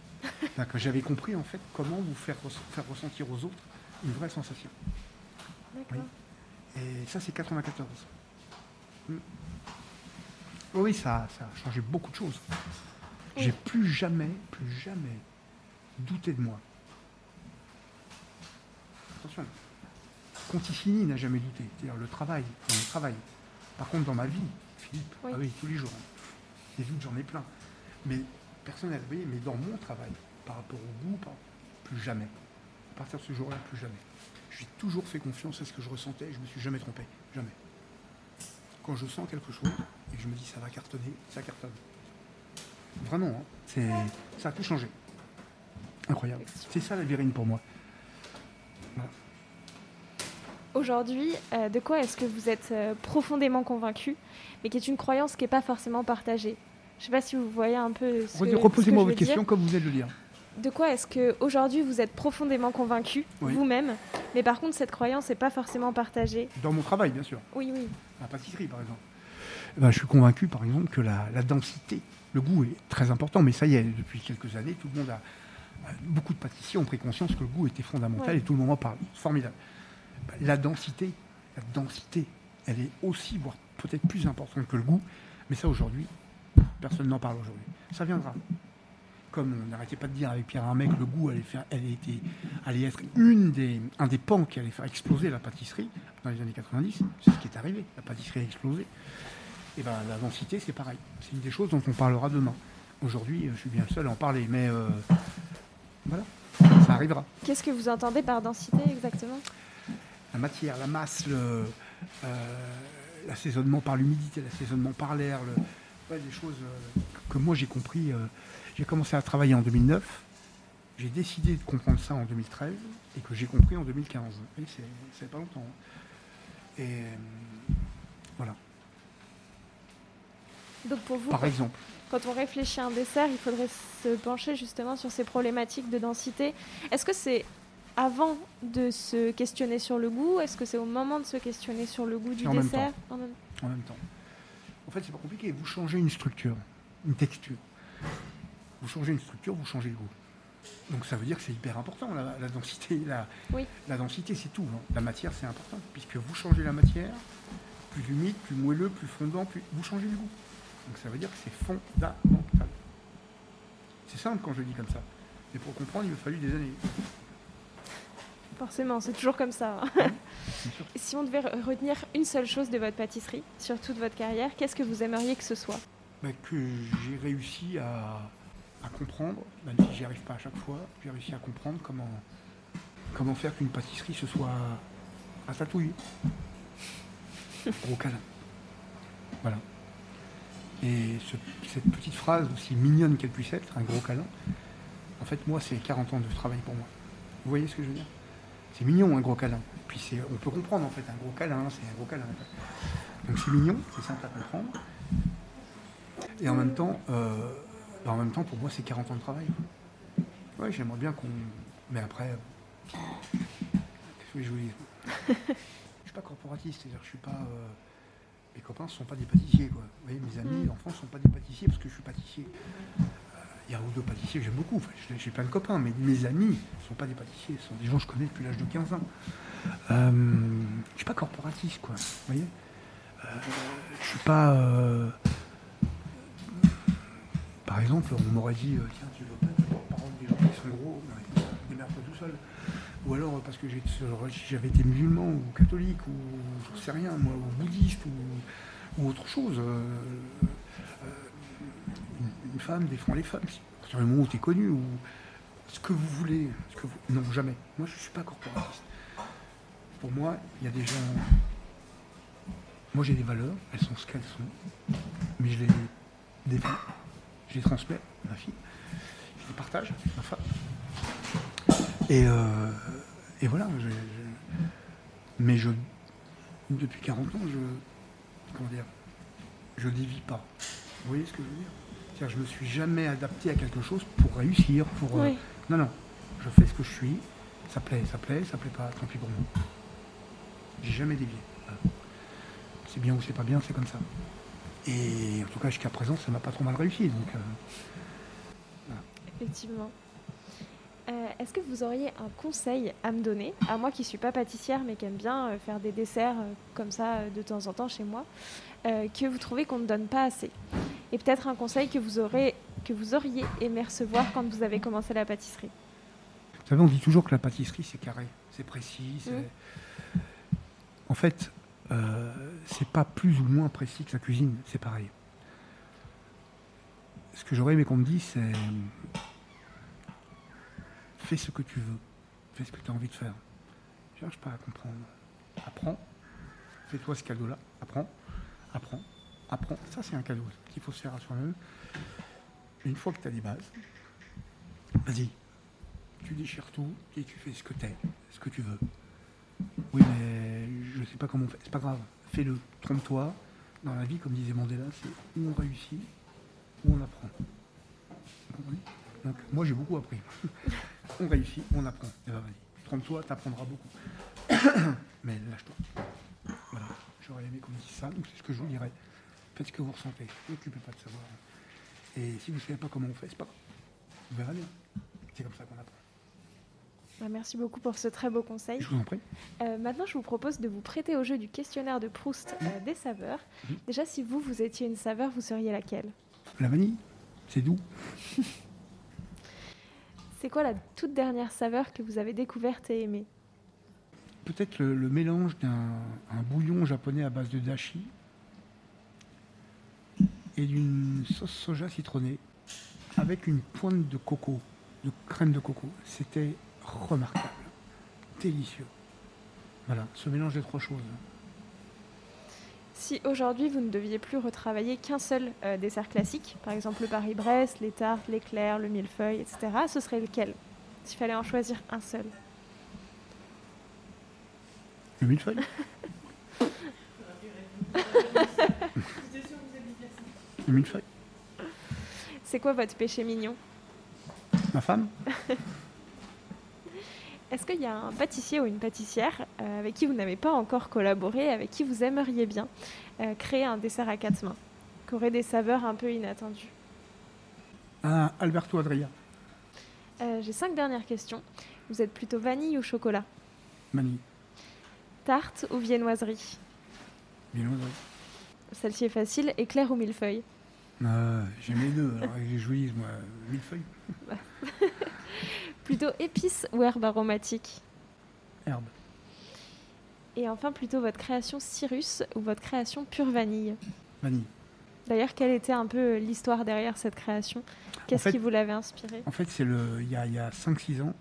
J'avais compris en fait comment vous faire, faire ressentir aux autres une vraie sensation. Et ça, c'est 94. Mm. Oui, ça, ça a changé beaucoup de choses. J'ai plus jamais, plus jamais douté de moi. Attention, Conticini n'a jamais douté. C'est-à-dire le travail, dans le travail. Par contre, dans ma vie, Philippe, Oui. ah oui, tous les jours. Des doutes, j'en ai plein. Mais personnel, vous voyez, mais dans mon travail, par rapport au goût, plus jamais. À partir de ce jour-là, plus jamais. J'ai toujours fait confiance à ce que je ressentais, je me suis jamais trompé. Jamais. Quand je sens quelque chose et que je me dis ça va cartonner, ça cartonne. Vraiment, hein, c'est, ça a tout changé. Incroyable. C'est ça la virine pour moi. Aujourd'hui, euh, de quoi est-ce que vous êtes euh, profondément convaincu, mais qui est une croyance qui n'est pas forcément partagée? Je ne sais pas si vous voyez un peu ce Reposez-moi votre question dire. comme vous venez de le dire. De quoi est-ce que aujourd'hui vous êtes profondément convaincu Oui. vous-même, mais par contre cette croyance n'est pas forcément partagée Dans mon travail, bien sûr. Oui, oui. La pâtisserie, par exemple. Eh ben, je suis convaincu, par exemple, que la, la densité, le goût est très important. Mais ça y est, depuis quelques années, tout le monde a. Beaucoup de pâtissiers ont pris conscience que le goût était fondamental Ouais. et tout le monde en parle. Formidable. Ben, La densité, la densité, elle est aussi, voire peut-être plus importante que le goût. Mais ça, aujourd'hui, personne n'en parle aujourd'hui. Ça viendra. Comme on n'arrêtait pas de dire avec Pierre Hermé que le goût allait, faire, allait, été- allait être une des, un des pans qui allait faire exploser la pâtisserie dans les années 90. C'est ce qui est arrivé. La pâtisserie a explosé. Et ben, la densité, c'est pareil. C'est une des choses dont on parlera demain. Aujourd'hui, euh, je suis bien le seul à en parler, mais euh, voilà, ça arrivera. Qu'est-ce que vous entendez par densité exactement? La matière, la masse, le, euh, l'assaisonnement par l'humidité, l'assaisonnement par l'air, le, ouais, des choses euh, que moi j'ai compris. euh, j'ai commencé à travailler en 2009. J'ai décidé de comprendre ça en 2013 et que j'ai compris en 2015. Et c'est, pas longtemps. Et euh, voilà, Donc pour vous, par exemple. quand on réfléchit à un dessert, il faudrait se pencher justement sur ces problématiques de densité. Est-ce que c'est avant de se questionner sur le goût? Est-ce que c'est au moment de se questionner sur le goût du En même dessert? En même- en même temps. En fait, c'est pas compliqué. Vous changez une structure, une texture. Vous changez une structure, vous changez le goût. Donc ça veut dire que c'est hyper important, la, la densité. La, Oui. la densité, c'est tout. hein. La matière, c'est important. Puisque vous changez la matière, plus humide, plus moelleux, plus fondant, plus... vous changez le goût. Donc ça veut dire que c'est fondamental. C'est simple quand je dis comme ça. Mais pour comprendre, il m'a fallu des années. Forcément, c'est toujours comme ça. hein. Sûr. si on devait re- retenir une seule chose de votre pâtisserie sur toute votre carrière, qu'est-ce que vous aimeriez que ce soit? Bah, que j'ai réussi à, à comprendre, même si j'y arrive pas à chaque fois, j'ai réussi à comprendre comment, comment faire qu'une pâtisserie ce soit à tatouille. Gros câlin. Voilà. Et ce- cette petite phrase, aussi mignonne qu'elle puisse être, un gros câlin, en fait, moi, c'est 40 ans de travail pour moi. Vous voyez ce que je veux dire? C'est mignon, un gros câlin. Puis c'est, on peut comprendre, en fait, un gros câlin, c'est un gros câlin. Donc c'est mignon, c'est simple à comprendre. Et en même temps, euh, bah, en même temps, pour moi, c'est 40 ans de travail. Oui, j'aimerais bien qu'on. Mais après, euh, qu'est-ce que je Je suis pas corporatiste, c'est-à-dire que je suis pas. euh, mes copains ne sont pas des pâtissiers. Quoi. Vous voyez, mes amis d'enfance ne sont pas des pâtissiers parce que je suis pâtissier. Il y a ou deux pâtissiers que j'aime beaucoup. J'ai- plein de copains, mais mes amis ne sont pas des pâtissiers. Ce sont des gens que je connais depuis l'âge de 15 ans. Euh, je ne suis pas corporatiste, quoi. Vous voyez Euh, Je suis pas. euh, Par exemple, on m'aurait dit tiens, tu veux pas être porte-parole des gens qui sont gros Démerde-toi tout seul. Ou alors parce que j'avais été musulman ou catholique ou je sais rien, moi, ou bouddhiste ou, autre chose. Une, femme défend les femmes. À partir du moment où tu es connu ou ce que vous voulez. Ce que vous- Non, jamais. Moi, je ne suis pas corporatiste. Pour moi, il y a des gens. Moi, j'ai des valeurs, elles sont ce qu'elles sont, mais je les défends, je les transmets à ma fille, je les partage avec ma femme. Et, euh, et voilà, mais je, depuis 40 ans, je, comment dire, je dévie pas. Vous voyez ce que je veux dire? C'est-à-dire, je me suis jamais adapté à quelque chose pour réussir, pour. euh, non, non, je fais ce que je suis, ça plaît, ça plaît, ça plaît pas, tant pis pour moi. J'ai jamais dévié. Voilà. C'est bien ou c'est pas bien, c'est comme ça. Et en tout cas, jusqu'à présent, ça m'a pas trop mal réussi. Donc, euh, Effectivement. Euh, Est-ce que vous auriez un conseil à me donner, à moi qui suis pas pâtissière mais qui aime bien faire des desserts comme ça de temps en temps chez moi, euh, que vous trouvez qu'on ne donne pas assez Et peut-être un conseil que vous, aurez, que vous auriez aimé recevoir quand vous avez commencé la pâtisserie Vous savez, on dit toujours que la pâtisserie, c'est carré, c'est précis. En fait, euh, c'est pas plus ou moins précis que la cuisine, c'est pareil. Ce que j'aurais aimé qu'on me dise, c'est fais ce que tu veux, fais ce que tu as envie de faire. Je cherche pas à comprendre. Apprends, fais-toi ce cadeau-là, apprends, apprends, apprends. Ça, c'est un cadeau qu'il faut se faire à soi-même. Une fois que tu as des bases, vas-y, tu déchires tout et tu fais ce que tu es, ce que tu veux. Oui, mais je sais pas comment on fait. C'est pas grave, fais-le, trompe-toi. Dans la vie, comme disait Mandela, c'est où on réussit, où on apprend. Donc, moi, j'ai beaucoup appris. on réussit, on apprend. Eh ben, vas-y, trompe-toi, t'apprendras beaucoup. mais lâche-toi. J'aurais aimé qu'on me dise ça, donc c'est ce que je vous dirais. Faites ce que vous ressentez, ne vous occupez pas de savoir. Et si vous ne savez pas comment on fait, c'est pas grave. Vous verrez bien. C'est comme ça qu'on apprend. Bah, Merci beaucoup pour ce très beau conseil. Je vous en prie. Euh, maintenant, je vous propose de vous prêter au jeu du questionnaire de Proust euh, des saveurs. Mhm. Déjà, si vous, vous étiez une saveur, vous seriez laquelle? La vanille, c'est doux. C'est quoi la toute dernière saveur que vous avez découverte et aimée? Peut-être le, mélange d'un un bouillon japonais à base de dashi et d'une sauce soja citronnée avec une pointe de coco, de crème de coco. C'était remarquable, délicieux. Voilà, ce mélange des trois choses. Si aujourd'hui vous ne deviez plus retravailler qu'un seul euh, dessert classique, par exemple le Paris-Brest, les tartes, l'éclair, le millefeuille, etc., ce serait lequel? S'il fallait en choisir un seul. Le millefeuille Le millefeuille C'est quoi votre péché mignon? Ma femme Est-ce qu'il y a un pâtissier ou une pâtissière euh, avec qui vous n'avez pas encore collaboré, avec qui vous aimeriez bien euh, créer un dessert à quatre mains, qui aurait des saveurs un peu inattendues? Ah, Alberto Adria. Euh, J'ai cinq dernières questions. Vous êtes plutôt vanille ou chocolat? Mani. Tarte ou viennoiserie loin, Celle-ci est facile. Éclair ou millefeuille Euh, J'aime les deux. Alors, les jolis, moi, millefeuille, Plutôt épices ou herbes aromatiques herbe. Et enfin, plutôt votre création Cyrus ou votre création pure vanille Vanille. D'ailleurs, quelle était un peu l'histoire derrière cette création? Qu'est-ce fait- qui vous l'avait inspiré En fait, c'est le, il y a, a 5-6 ans,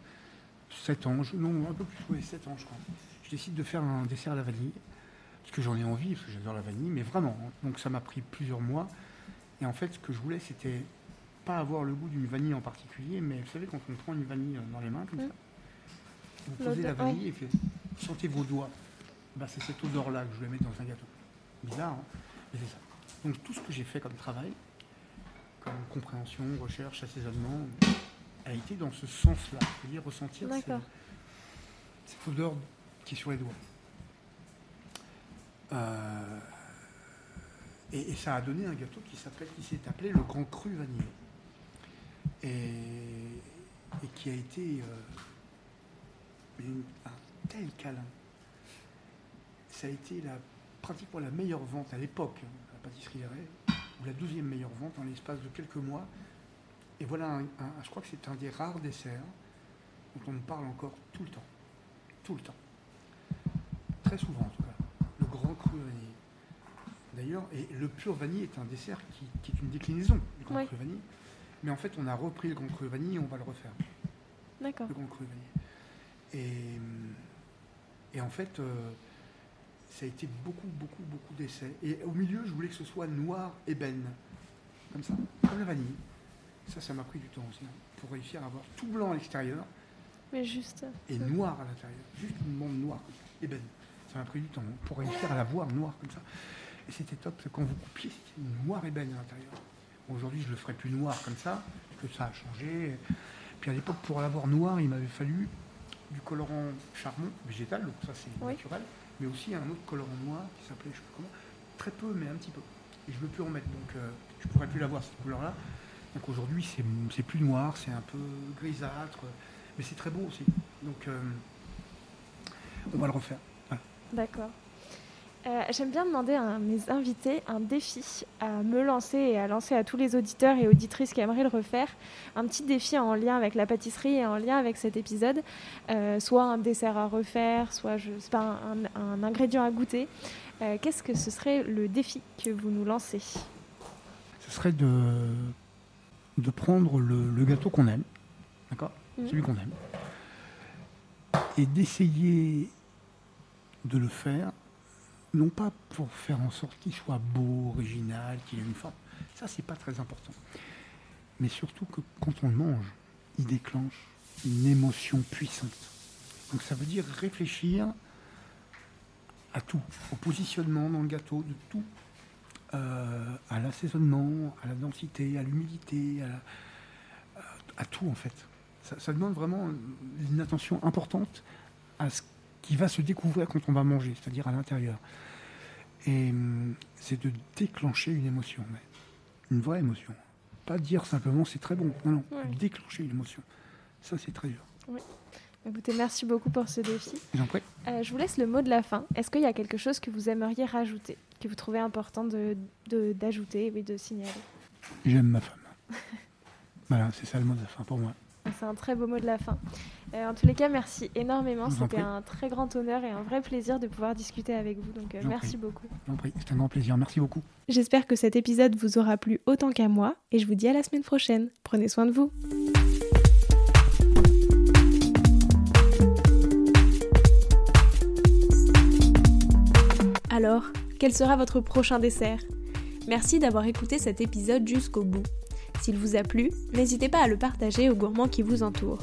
7 ans, je- non, un peu plus, oui, 7 ans, je crois. Décide de faire un dessert à la vanille, parce que j'en ai envie, parce que j'adore la vanille, mais vraiment. Donc ça m'a pris plusieurs mois. Et en fait, ce que je voulais, c'était pas avoir le goût d'une vanille en particulier, mais vous savez, quand on prend une vanille dans les mains, comme Mm. ça, vous posez la vanille et fait, sentez vos doigts. Bah, c'est cette odeur-là que je voulais mettre dans un gâteau. Bizarre, hein mais c'est ça. Donc tout ce que j'ai fait comme travail, comme compréhension, recherche, assaisonnement, a été dans ce sens-là, c'est-à-dire ressentir cette odeur qui est sur les doigts. Euh, Et, ça a donné un gâteau qui s'est appelé le Grand Cru Vanille. Et, qui a été euh, un tel câlin. Ça a été la, pratiquement la meilleure vente à l'époque, hein, la pâtisserie ou la douzième meilleure vente en l'espace de quelques mois. Et voilà, je crois que c'est un des rares desserts dont on parle encore tout le temps. Tout le temps. Très souvent en tout cas. Le grand cru vanille. D'ailleurs, et le pur vanille est un dessert qui, est une déclinaison du grand cru vanille. Mais en fait, on a repris le grand cru vanille et on va le refaire. D'accord. Le grand cru vanille. Et, et en fait, euh, ça a été beaucoup, beaucoup, beaucoup d'essais. Et au milieu, je voulais que ce soit noir ébène. Comme ça, comme la vanille. Ça, ça m'a pris du temps aussi. Hein, pour réussir à avoir tout blanc à l'extérieur. Mais juste. Et noir à l'intérieur. Juste une bande noire, ébène. Temps hein, pour réussir à la voir noire comme ça. Et c'était top, quand vous coupiez, c'était noir ébène à l'intérieur. Aujourd'hui, je le ferai plus noir comme ça, parce que ça a changé. Puis à l'époque, pour l'avoir noir, il m'avait fallu du colorant charbon végétal, donc ça c'est naturel, mais aussi un autre colorant noir qui s'appelait, je sais pas comment, très peu, mais un petit peu. Et je ne veux plus en mettre, donc euh, je ne pourrais plus l'avoir cette couleur-là. Donc aujourd'hui, c'est plus noir, c'est un peu grisâtre, mais c'est très beau aussi. Donc euh, on va le refaire. D'accord. Euh, j'aime bien demander à mes invités un défi à me lancer et à lancer à tous les auditeurs et auditrices qui aimeraient le refaire. Un petit défi en lien avec la pâtisserie et en lien avec cet épisode. Euh, soit un dessert à refaire, soit je sais pas, un, ingrédient à goûter. Euh, qu'est-ce que ce serait le défi que vous nous lancez? Ce serait de, de prendre le, gâteau qu'on aime, d'accord? Mmh. Celui qu'on aime. Et d'essayer de le faire non pas pour faire en sorte qu'il soit beau, original, qu'il ait une forme. Ça, c'est pas très important. Mais surtout que quand on le mange, il déclenche une émotion puissante. Donc ça veut dire réfléchir à tout, au positionnement dans le gâteau, de tout, euh, à l'assaisonnement, à la densité, à l'humidité, à, tout en fait. Ça, demande vraiment une attention importante à ce qui va se découvrir quand on va manger, c'est-à-dire à, l'intérieur. Et hum, c'est de déclencher une émotion, mais une vraie émotion. Pas dire simplement c'est très bon, non, non, déclencher une émotion. Ça, c'est très dur. Oui. Écoutez, merci beaucoup pour ce défi. J'en prie. Euh, je vous laisse le mot de la fin. Est-ce qu'il y a quelque chose que vous aimeriez rajouter, que vous trouvez important d'ajouter, de, d'ajouter, oui, de signaler? J'aime ma femme. voilà, c'est ça le mot de la fin pour moi. C'est un très beau mot de la fin. Euh, en tous les cas, merci énormément. C'était un très grand honneur et un vrai plaisir de pouvoir discuter avec vous. Donc, euh, merci beaucoup. C'est un grand plaisir. Merci beaucoup. J'espère que cet épisode vous aura plu autant qu'à moi et je vous dis à la semaine prochaine. Prenez soin de vous. Alors, quel sera votre prochain dessert? Merci d'avoir écouté cet épisode jusqu'au bout. S'il vous a plu, n'hésitez pas à le partager aux gourmands qui vous entourent.